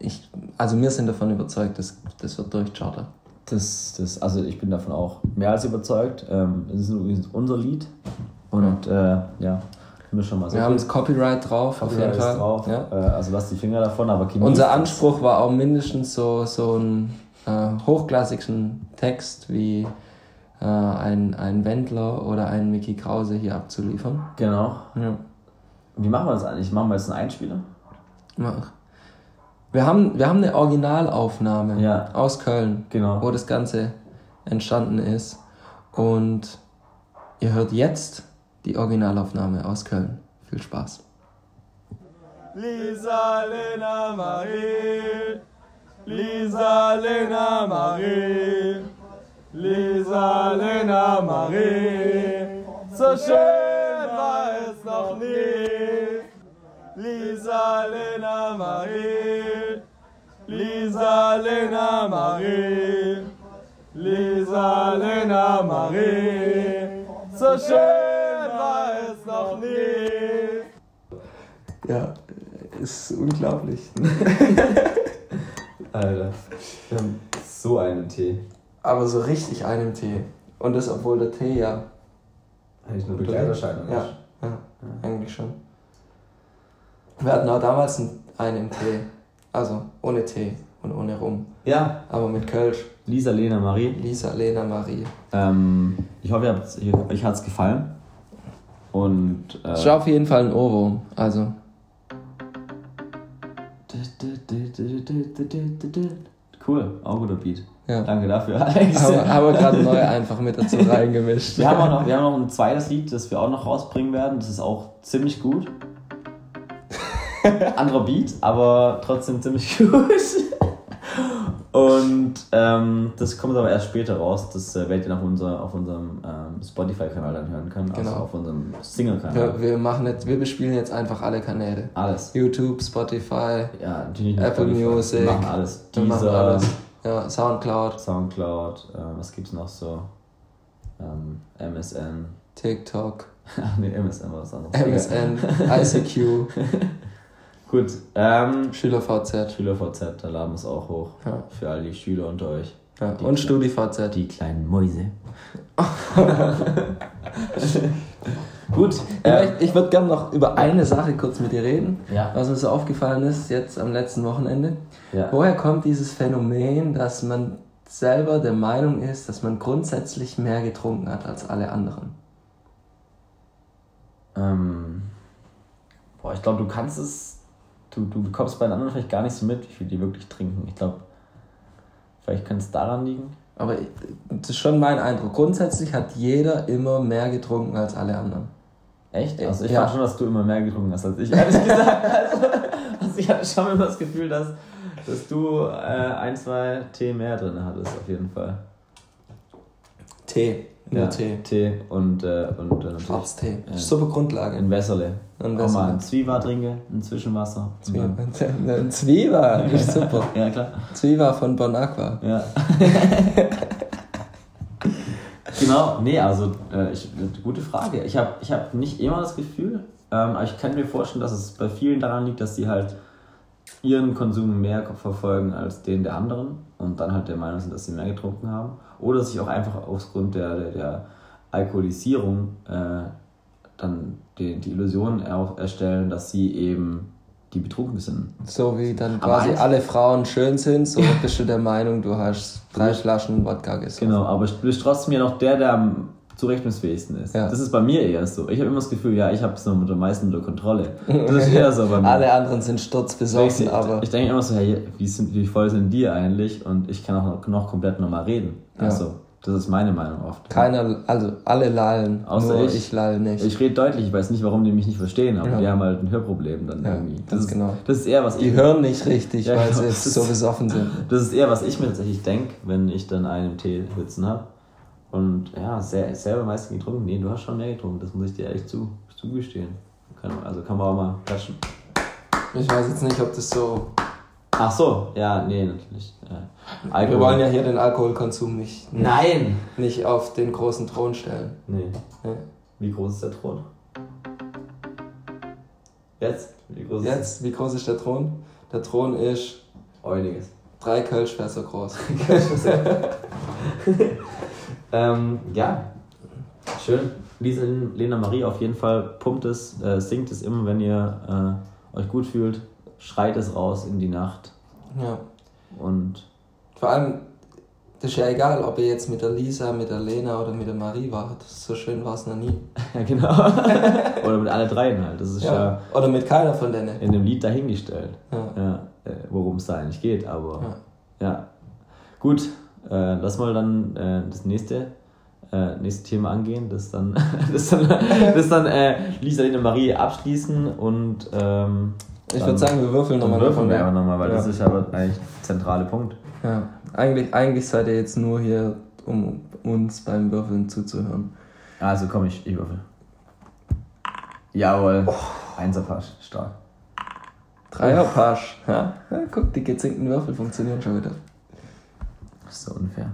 ich, also wir sind davon überzeugt, dass das wird durchchartern. das, das, also ich bin davon auch mehr als überzeugt. Ähm, es ist übrigens unser Lied. Und äh, ja, wir schon mal so Wir haben das Copyright drauf, auf jeden Copyright Fall. drauf. Ja. Äh, also lasst die Finger davon, aber Unser. Anspruch war auch mindestens so, so einen äh, hochklassigen Text wie äh, ein, ein Wendler oder ein Mickey Krause hier abzuliefern. Genau. Ja. Wie machen wir das eigentlich? Machen wir jetzt einen Einspieler? Mach. Wir haben, wir haben eine Originalaufnahme Ja. aus Köln, Genau. wo das Ganze entstanden ist. Und ihr hört jetzt die Originalaufnahme aus Köln. Viel Spaß. Lisa, Lena, Marie. Lisa, Lena, Marie. Lisa, Lena, Marie. So schön war es noch nie. Lisa, Lena, Marie. Lisa, Lena, Marie. Lisa, Lena, Marie. So schön war es noch nie. Ja, ist unglaublich. Alter. Wir haben so einen Tee. Aber so richtig einem Tee. Und das, obwohl der Tee ja. Eigentlich nur Begleiterscheinung. Ja, ja, eigentlich schon. Wir hatten auch damals einen- im Tee. Also ohne Tee und ohne Rum. Ja, Aber mit Kölsch. Lisa, Lena, Marie. Lisa, Lena, Marie. Ähm, ich hoffe, ihr euch hat es gefallen. Und. Äh, Es war auf jeden Fall ein Ohrwurm. Also, Cool, auch guter Beat. ja. Danke dafür, Alex. Aber, aber gerade neu einfach mit dazu reingemischt. Wir haben, auch noch, wir haben noch ein zweites Lied, das wir auch noch rausbringen werden. Das ist auch ziemlich gut. Anderer Beat, aber trotzdem ziemlich gut. Und ähm, das kommt aber erst später raus. Das äh, werdet ihr auf, unser, auf unserem ähm, Spotify-Kanal dann hören können. Also Genau. auf unserem Single-Kanal. Wir, wir, machen jetzt, wir bespielen jetzt einfach alle Kanäle. Alles. YouTube, Spotify, Ja, Apple Spotify. Music. Wir machen alles. wir machen alles. Ja, Soundcloud, Soundcloud, äh, was gibt's noch so? Ähm, MSN. TikTok, Ach nee, MSN war was anderes. MSN, ICQ, Gut, ähm, SchülerVZ SchülerVZ, da laden wir es auch hoch. Ja. Für all die Schüler unter euch. ja, Die und StudiVZ. Die kleinen Mäuse. Gut, Vielleicht, ich würde gerne noch über eine Sache kurz mit dir reden, Ja. was mir so aufgefallen ist jetzt am letzten Wochenende. Ja. Woher kommt dieses Phänomen, dass man selber der Meinung ist, dass man grundsätzlich mehr getrunken hat als alle anderen? Ähm, boah, ich glaube, du kannst es, du, du bekommst bei den anderen vielleicht gar nicht so mit, wie viel die wirklich trinken. Ich glaube, vielleicht könnte es daran liegen. Aber das ist schon mein Eindruck. Grundsätzlich hat jeder immer mehr getrunken als alle anderen. Echt? Also ich Ja. fand schon, dass du immer mehr getrunken hast als ich, ehrlich gesagt. Also, also ich hatte schon immer das Gefühl, dass, dass du äh, ein, zwei Tee mehr drin hattest, auf jeden Fall. Tee, nur ja, Tee. Tee und, äh, und äh, Schwarztee. Ja. Super Grundlage. ein Wässerle. Ein Auch mal Wässerle. ein Zwieber trinke, ein Zwischenwasser. Zwiebel. Ein Zwieber, ist super. Ja, klar. Zwieber von Bon Aqua. Ja. genau, nee, also äh, ich, gute Frage. Ich habe ich hab nicht immer das Gefühl, ähm, aber ich kann mir vorstellen, dass es bei vielen daran liegt, dass sie halt ihren Konsum mehr verfolgen als den der anderen und dann halt der Meinung sind, dass sie mehr getrunken haben. Oder sich auch einfach aufgrund der, der, der Alkoholisierung äh, dann die, die Illusion er erstellen, dass sie eben die betrunken sind. So wie dann Aber quasi alle Frauen schön sind, so bist du der Meinung, du hast drei Flaschen Wodka gesoffen. Genau, aber du bist trotzdem ja noch der, der am zurechnungsfähigsten ist. Ja. Das ist bei mir eher so. Ich habe immer das Gefühl, ja, ich habe es am meisten unter Kontrolle. Das ist eher so bei mir. Alle anderen sind sturzbesoffen, ich, aber ich denke immer so, hey, wie, sind, wie voll sind die eigentlich? Und ich kann auch noch, komplett normal reden. Ja. Also, das ist meine Meinung oft. keiner, also alle lallen, Außer nur ich. ich, lall nicht. Ich rede deutlich, ich weiß nicht, warum die mich nicht verstehen, aber Ja. die haben halt ein Hörproblem dann Ja, irgendwie. ganz ist, genau. Das ist eher, was die ich hören nicht richtig, Ja, weil genau. sie Das so besoffen sind. Das ist eher, was ich mir tatsächlich denke, wenn ich dann einen Tee sitzen habe. Und ja, sehr, selber meistens getrunken. Nee, du hast schon mehr getrunken, das muss ich dir ehrlich zu, zugestehen. Kann, also kann man auch mal klatschen. Ich weiß jetzt nicht, ob das so. Ach so, ja, nee, natürlich. Ja. Wir wollen ja hier den Alkoholkonsum nicht, Nein! nicht auf den großen Thron stellen. Nee. Ja. Wie groß ist der Thron? Jetzt? Wie groß ist Jetzt, wie groß ist der Thron? Der Thron ist Einiges. drei Kölschfässer groß. ähm, ja, schön. Lisa Lena Marie auf jeden Fall pumpt es, äh, singt es immer, wenn ihr äh, euch gut fühlt. Schreit es raus in die Nacht. Ja. Und Vor allem, Das ist ja egal, ob ihr jetzt mit der Lisa, mit der Lena oder mit der Marie wart. So schön war es noch nie. Ja, genau. Oder mit alle dreien halt. Das ist ja, Ja. Oder mit keiner von denen. in dem Lied dahingestellt, Ja. ja, äh, worum es da eigentlich geht. Aber ja, gut, äh, lass mal dann äh, das nächste, äh, nächste Thema angehen, das dann, das dann, das dann äh, Lisa, Lena, Marie abschließen und ähm, Ich würde sagen, wir würfeln nochmal würfeln wir davon. einfach nochmal, weil Ja. das ist aber eigentlich der zentrale Punkt. Ja. Eigentlich, eigentlich seid ihr jetzt nur hier, um uns beim Würfeln zuzuhören. Also komm, ich, ich würfel. Jawohl. Einserpasch, stark. Dreierpasch. Ja? ja, guck, die gezinkten Würfel funktionieren schon wieder. Das ist so unfair.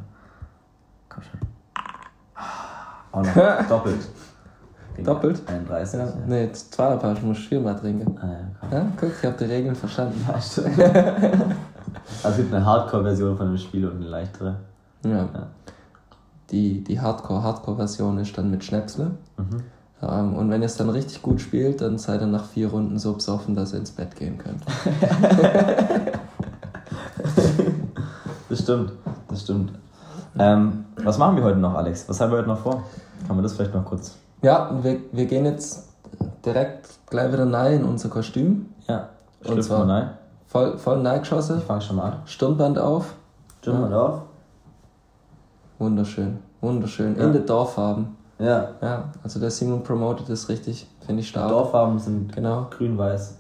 Komm schon. Auch noch doppelt. Doppelt? 31. Ja. Ja. Nee, Zweierpasch musst du viermal trinken. Ah, ja, komm. Ja, guck, ich habe die Regeln verstanden. Ja, stimmt. Also es gibt eine Hardcore-Version von dem Spiel und eine leichtere. Ja. Ja. Die, die Hardcore-Hardcore-Version ist dann mit Schnäpsle. Mhm. Ähm, und wenn ihr es dann richtig gut spielt, dann seid ihr nach vier Runden so besoffen, dass ihr ins Bett gehen könnt. Das stimmt, das stimmt. Ähm, was machen wir heute noch, Alex? Was haben wir heute noch vor? Kann man das vielleicht noch kurz? Ja, und wir, wir gehen jetzt direkt gleich wieder rein in unser Kostüm. Ja, Und zwar- rein. Voll, voll neigeschossen, Ich fange schon mal an. Stirnband auf. Stimmt mal drauf. Wunderschön, wunderschön. Ja. In den Dorffarben. Ja, Ja, also der Simon promotet das richtig, finde ich stark. Dorffarben sind Genau, grün-weiß.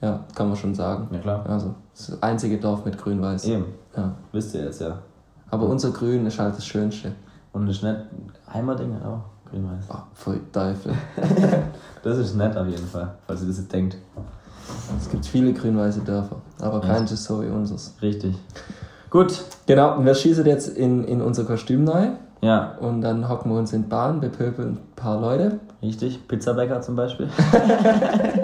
Ja, kann man schon sagen. Ja klar. Also, das, ist das einzige Dorf mit grün-weiß. Eben, Ja. wisst ihr jetzt ja. Aber unser Grün ist halt das Schönste. Und das ist nett. Heimerding hat auch grün-weiß. Oh, voll Teufel. Das ist nett auf jeden Fall, falls ihr das jetzt denkt. Es gibt viele grün-weiße Dörfer, aber Ja. keins ist so wie unseres. Richtig. Gut. Genau, und wir schießen jetzt in, in unser Kostüm rein Ja, und dann hocken wir uns in Bahn, bepöbeln ein paar Leute. richtig. Pizzabäcker zum Beispiel.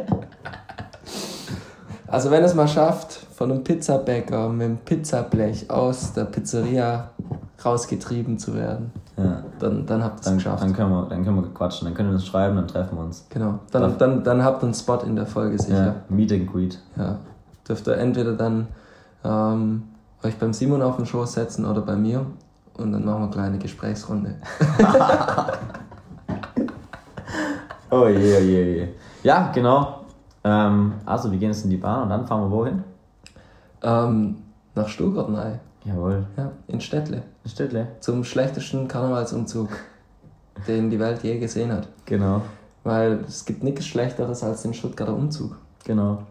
Also wenn es mal schafft, von einem Pizzabäcker mit dem Pizzablech aus der Pizzeria rausgetrieben zu werden, Ja. dann, dann habt ihr es Dann, geschafft. dann, können wir, dann können wir quatschen, dann können wir uns schreiben, dann treffen wir uns. Genau, dann, dann, dann habt ihr einen Spot in der Folge Ja. sicher. Meet and Greet. Ja. Dürft ihr entweder dann ähm, euch beim Simon auf den Schoß setzen oder bei mir und dann machen wir eine kleine Gesprächsrunde. Oh je, oh je, oh je. Ja, genau. Ähm, also, wir gehen jetzt in die Bahn und dann fahren wir wohin? Ähm, nach Stuttgart, nein. Jawohl. Ja, in Städtle. Städtle. Zum schlechtesten Karnevalsumzug, den die Welt je gesehen hat. Genau, Weil es gibt nichts Schlechteres als den Stuttgarter Umzug. genau.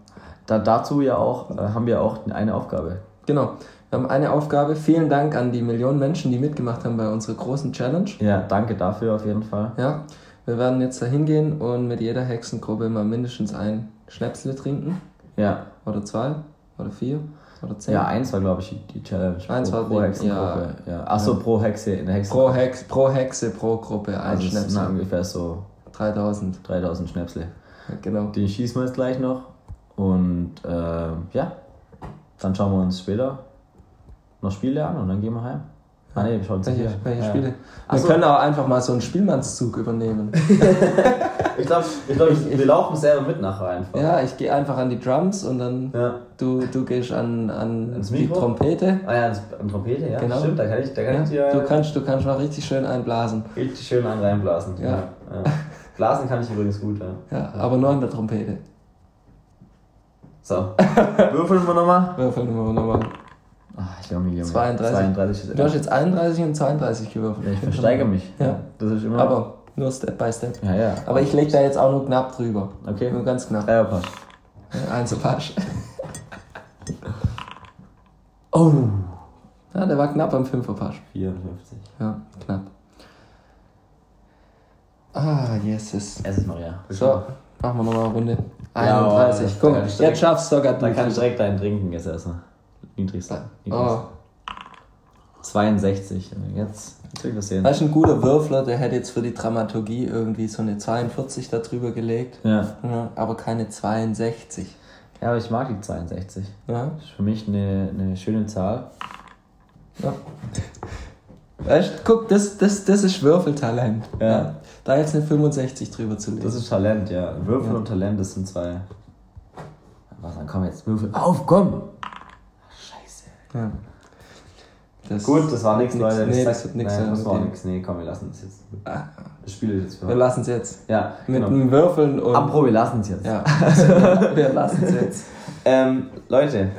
Da, dazu ja auch, äh, haben wir auch eine Aufgabe. Genau. Wir haben eine Aufgabe. Vielen Dank an die Millionen Menschen, die mitgemacht haben bei unserer großen Challenge. Ja, danke dafür auf jeden Fall. Ja, wir werden jetzt da hingehen und mit jeder Hexengruppe mal mindestens ein Schnäpsle trinken. Ja, Oder zwei, oder vier, oder zehn. ja eins war, glaube ich, die Challenge. Eins pro, war pro Hexengruppe. Ja. Achso, pro Hexe in der Hexe. pro, Hex, pro Hexe, pro Gruppe ein also es sind Schnäpsel. ungefähr so 3000. 3000 Schnäpsle. Ja, genau. Den schießen wir jetzt gleich noch. Und äh, ja, dann schauen wir uns später noch Spiele an und dann gehen wir heim. Ah nee, uns Welche, welche Ja. Spiele? Wir so. können auch einfach mal so einen Spielmannszug übernehmen. Ich glaube, ich glaub, ich, wir laufen selber mit nachher einfach. ja, ich gehe einfach an die Drums und dann Ja. du, du gehst an, an die Mikro? Trompete. Ah ja, an Trompete, ja. Genau. Stimmt, da kann ich, da kann Ja, ich dir du, kannst, du kannst mal richtig schön einblasen. richtig schön einen reinblasen. Ja. ja. Blasen kann ich übrigens gut, ja. Ja, aber nur an der Trompete. So. Würfeln wir nochmal. Würfeln wir nochmal. Ich glaube, mir 32. 32 ist Du hast jetzt 31 und 32 gewürfelt. ja, ich versteigere mich. Ja. Das ist immer. Aber nur Step by Step. Ja, ja. Aber ich lege da jetzt auch nur knapp drüber. Okay. Nur ganz knapp. Dreierpasch. Ja, Eins Pasch. Oh. Ja, der war knapp am Fünferpasch. 54. Ja, knapp. Ah, Jesus. Es ist Maria. So, machen wir nochmal eine Runde. Ja, 31. aber- Guck, ja, jetzt schaffst du sogar. Dann kann ich direkt einen trinken jetzt erstmal. Niedrigster. Oh, Niedrigster. 62. Jetzt, jetzt will ich was sehen. das ist ein guter Würfler, der hätte jetzt für die Dramaturgie irgendwie so eine 42 da drüber gelegt. Ja. Ja, aber keine 62. ja, aber ich mag die 62. Ja, Das ist für mich eine, eine schöne Zahl. ja. Weißt du, guck, das, das, das ist Würfeltalent. Ja. Da jetzt eine 65 drüber zu legen. Das ist Talent, ja. Würfel Ja. und Talent, das sind zwei. Was, dann komm jetzt, Würfel. Auf, komm! Ja. Das Gut, das war nichts, nix- Leute. nee, das wird nix Nein, das war nichts. Nee, komm, wir lassen es jetzt. Ah, Das Spiel ist jetzt für wir lassen es jetzt. Ja, Mit genau. einem Würfeln und. Apro, wir lassen es jetzt. Ja, wir lassen es jetzt. Ähm, Leute,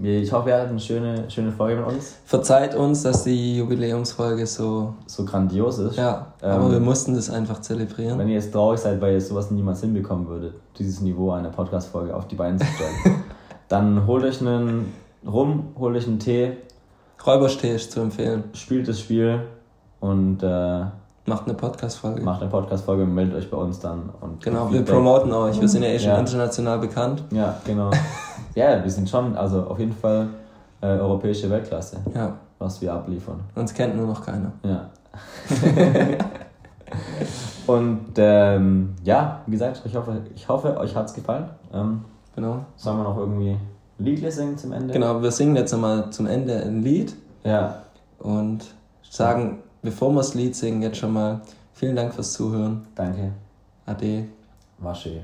ich hoffe, ihr hattet eine schöne, schöne Folge mit uns. Verzeiht uns, dass die Jubiläumsfolge so. So grandios ist. Ja, Ähm, aber wir mussten das einfach zelebrieren. Wenn ihr jetzt traurig seid, weil ihr sowas niemals hinbekommen würdet, dieses Niveau einer Podcast-Folge auf die Beine zu stellen, dann holt euch einen Rum, holt euch einen Tee, Räuberstee ist zu empfehlen. spielt das Spiel und äh, Macht eine Podcast-Folge. macht eine Podcast-Folge und meldet euch bei uns dann. Und Genau, wir Feedback. promoten euch. Wir sind ja eh schon Ja. international bekannt. Ja, genau. ja, wir sind schon, also auf jeden Fall äh, europäische Weltklasse, Ja, was wir abliefern. uns kennt nur noch keiner. Ja. und ähm, ja, wie gesagt, ich hoffe, ich hoffe euch hat es gefallen. Ähm, Genau. sollen wir noch irgendwie Liedle singen zum Ende? Genau, wir singen jetzt nochmal zum Ende ein Lied Ja, und sagen, bevor wir das Lied singen, jetzt schon mal vielen Dank fürs Zuhören. danke. Ade, war schön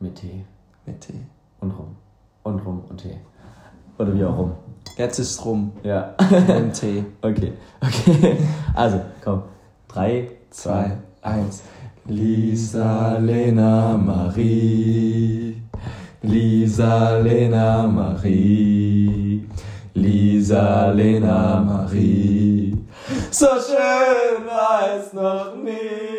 Mit Tee mit Tee. und Rum. Und Rum und Tee. Oder wie auch rum. Jetzt ist rum Ja, mit dem Tee. okay. Okay. Also, komm. Drei, Zwei, zwei, eins. Lisa, Lena, Marie. Lisa, Lena, Marie. Lisa, Lena, Marie. So schön war es noch nie.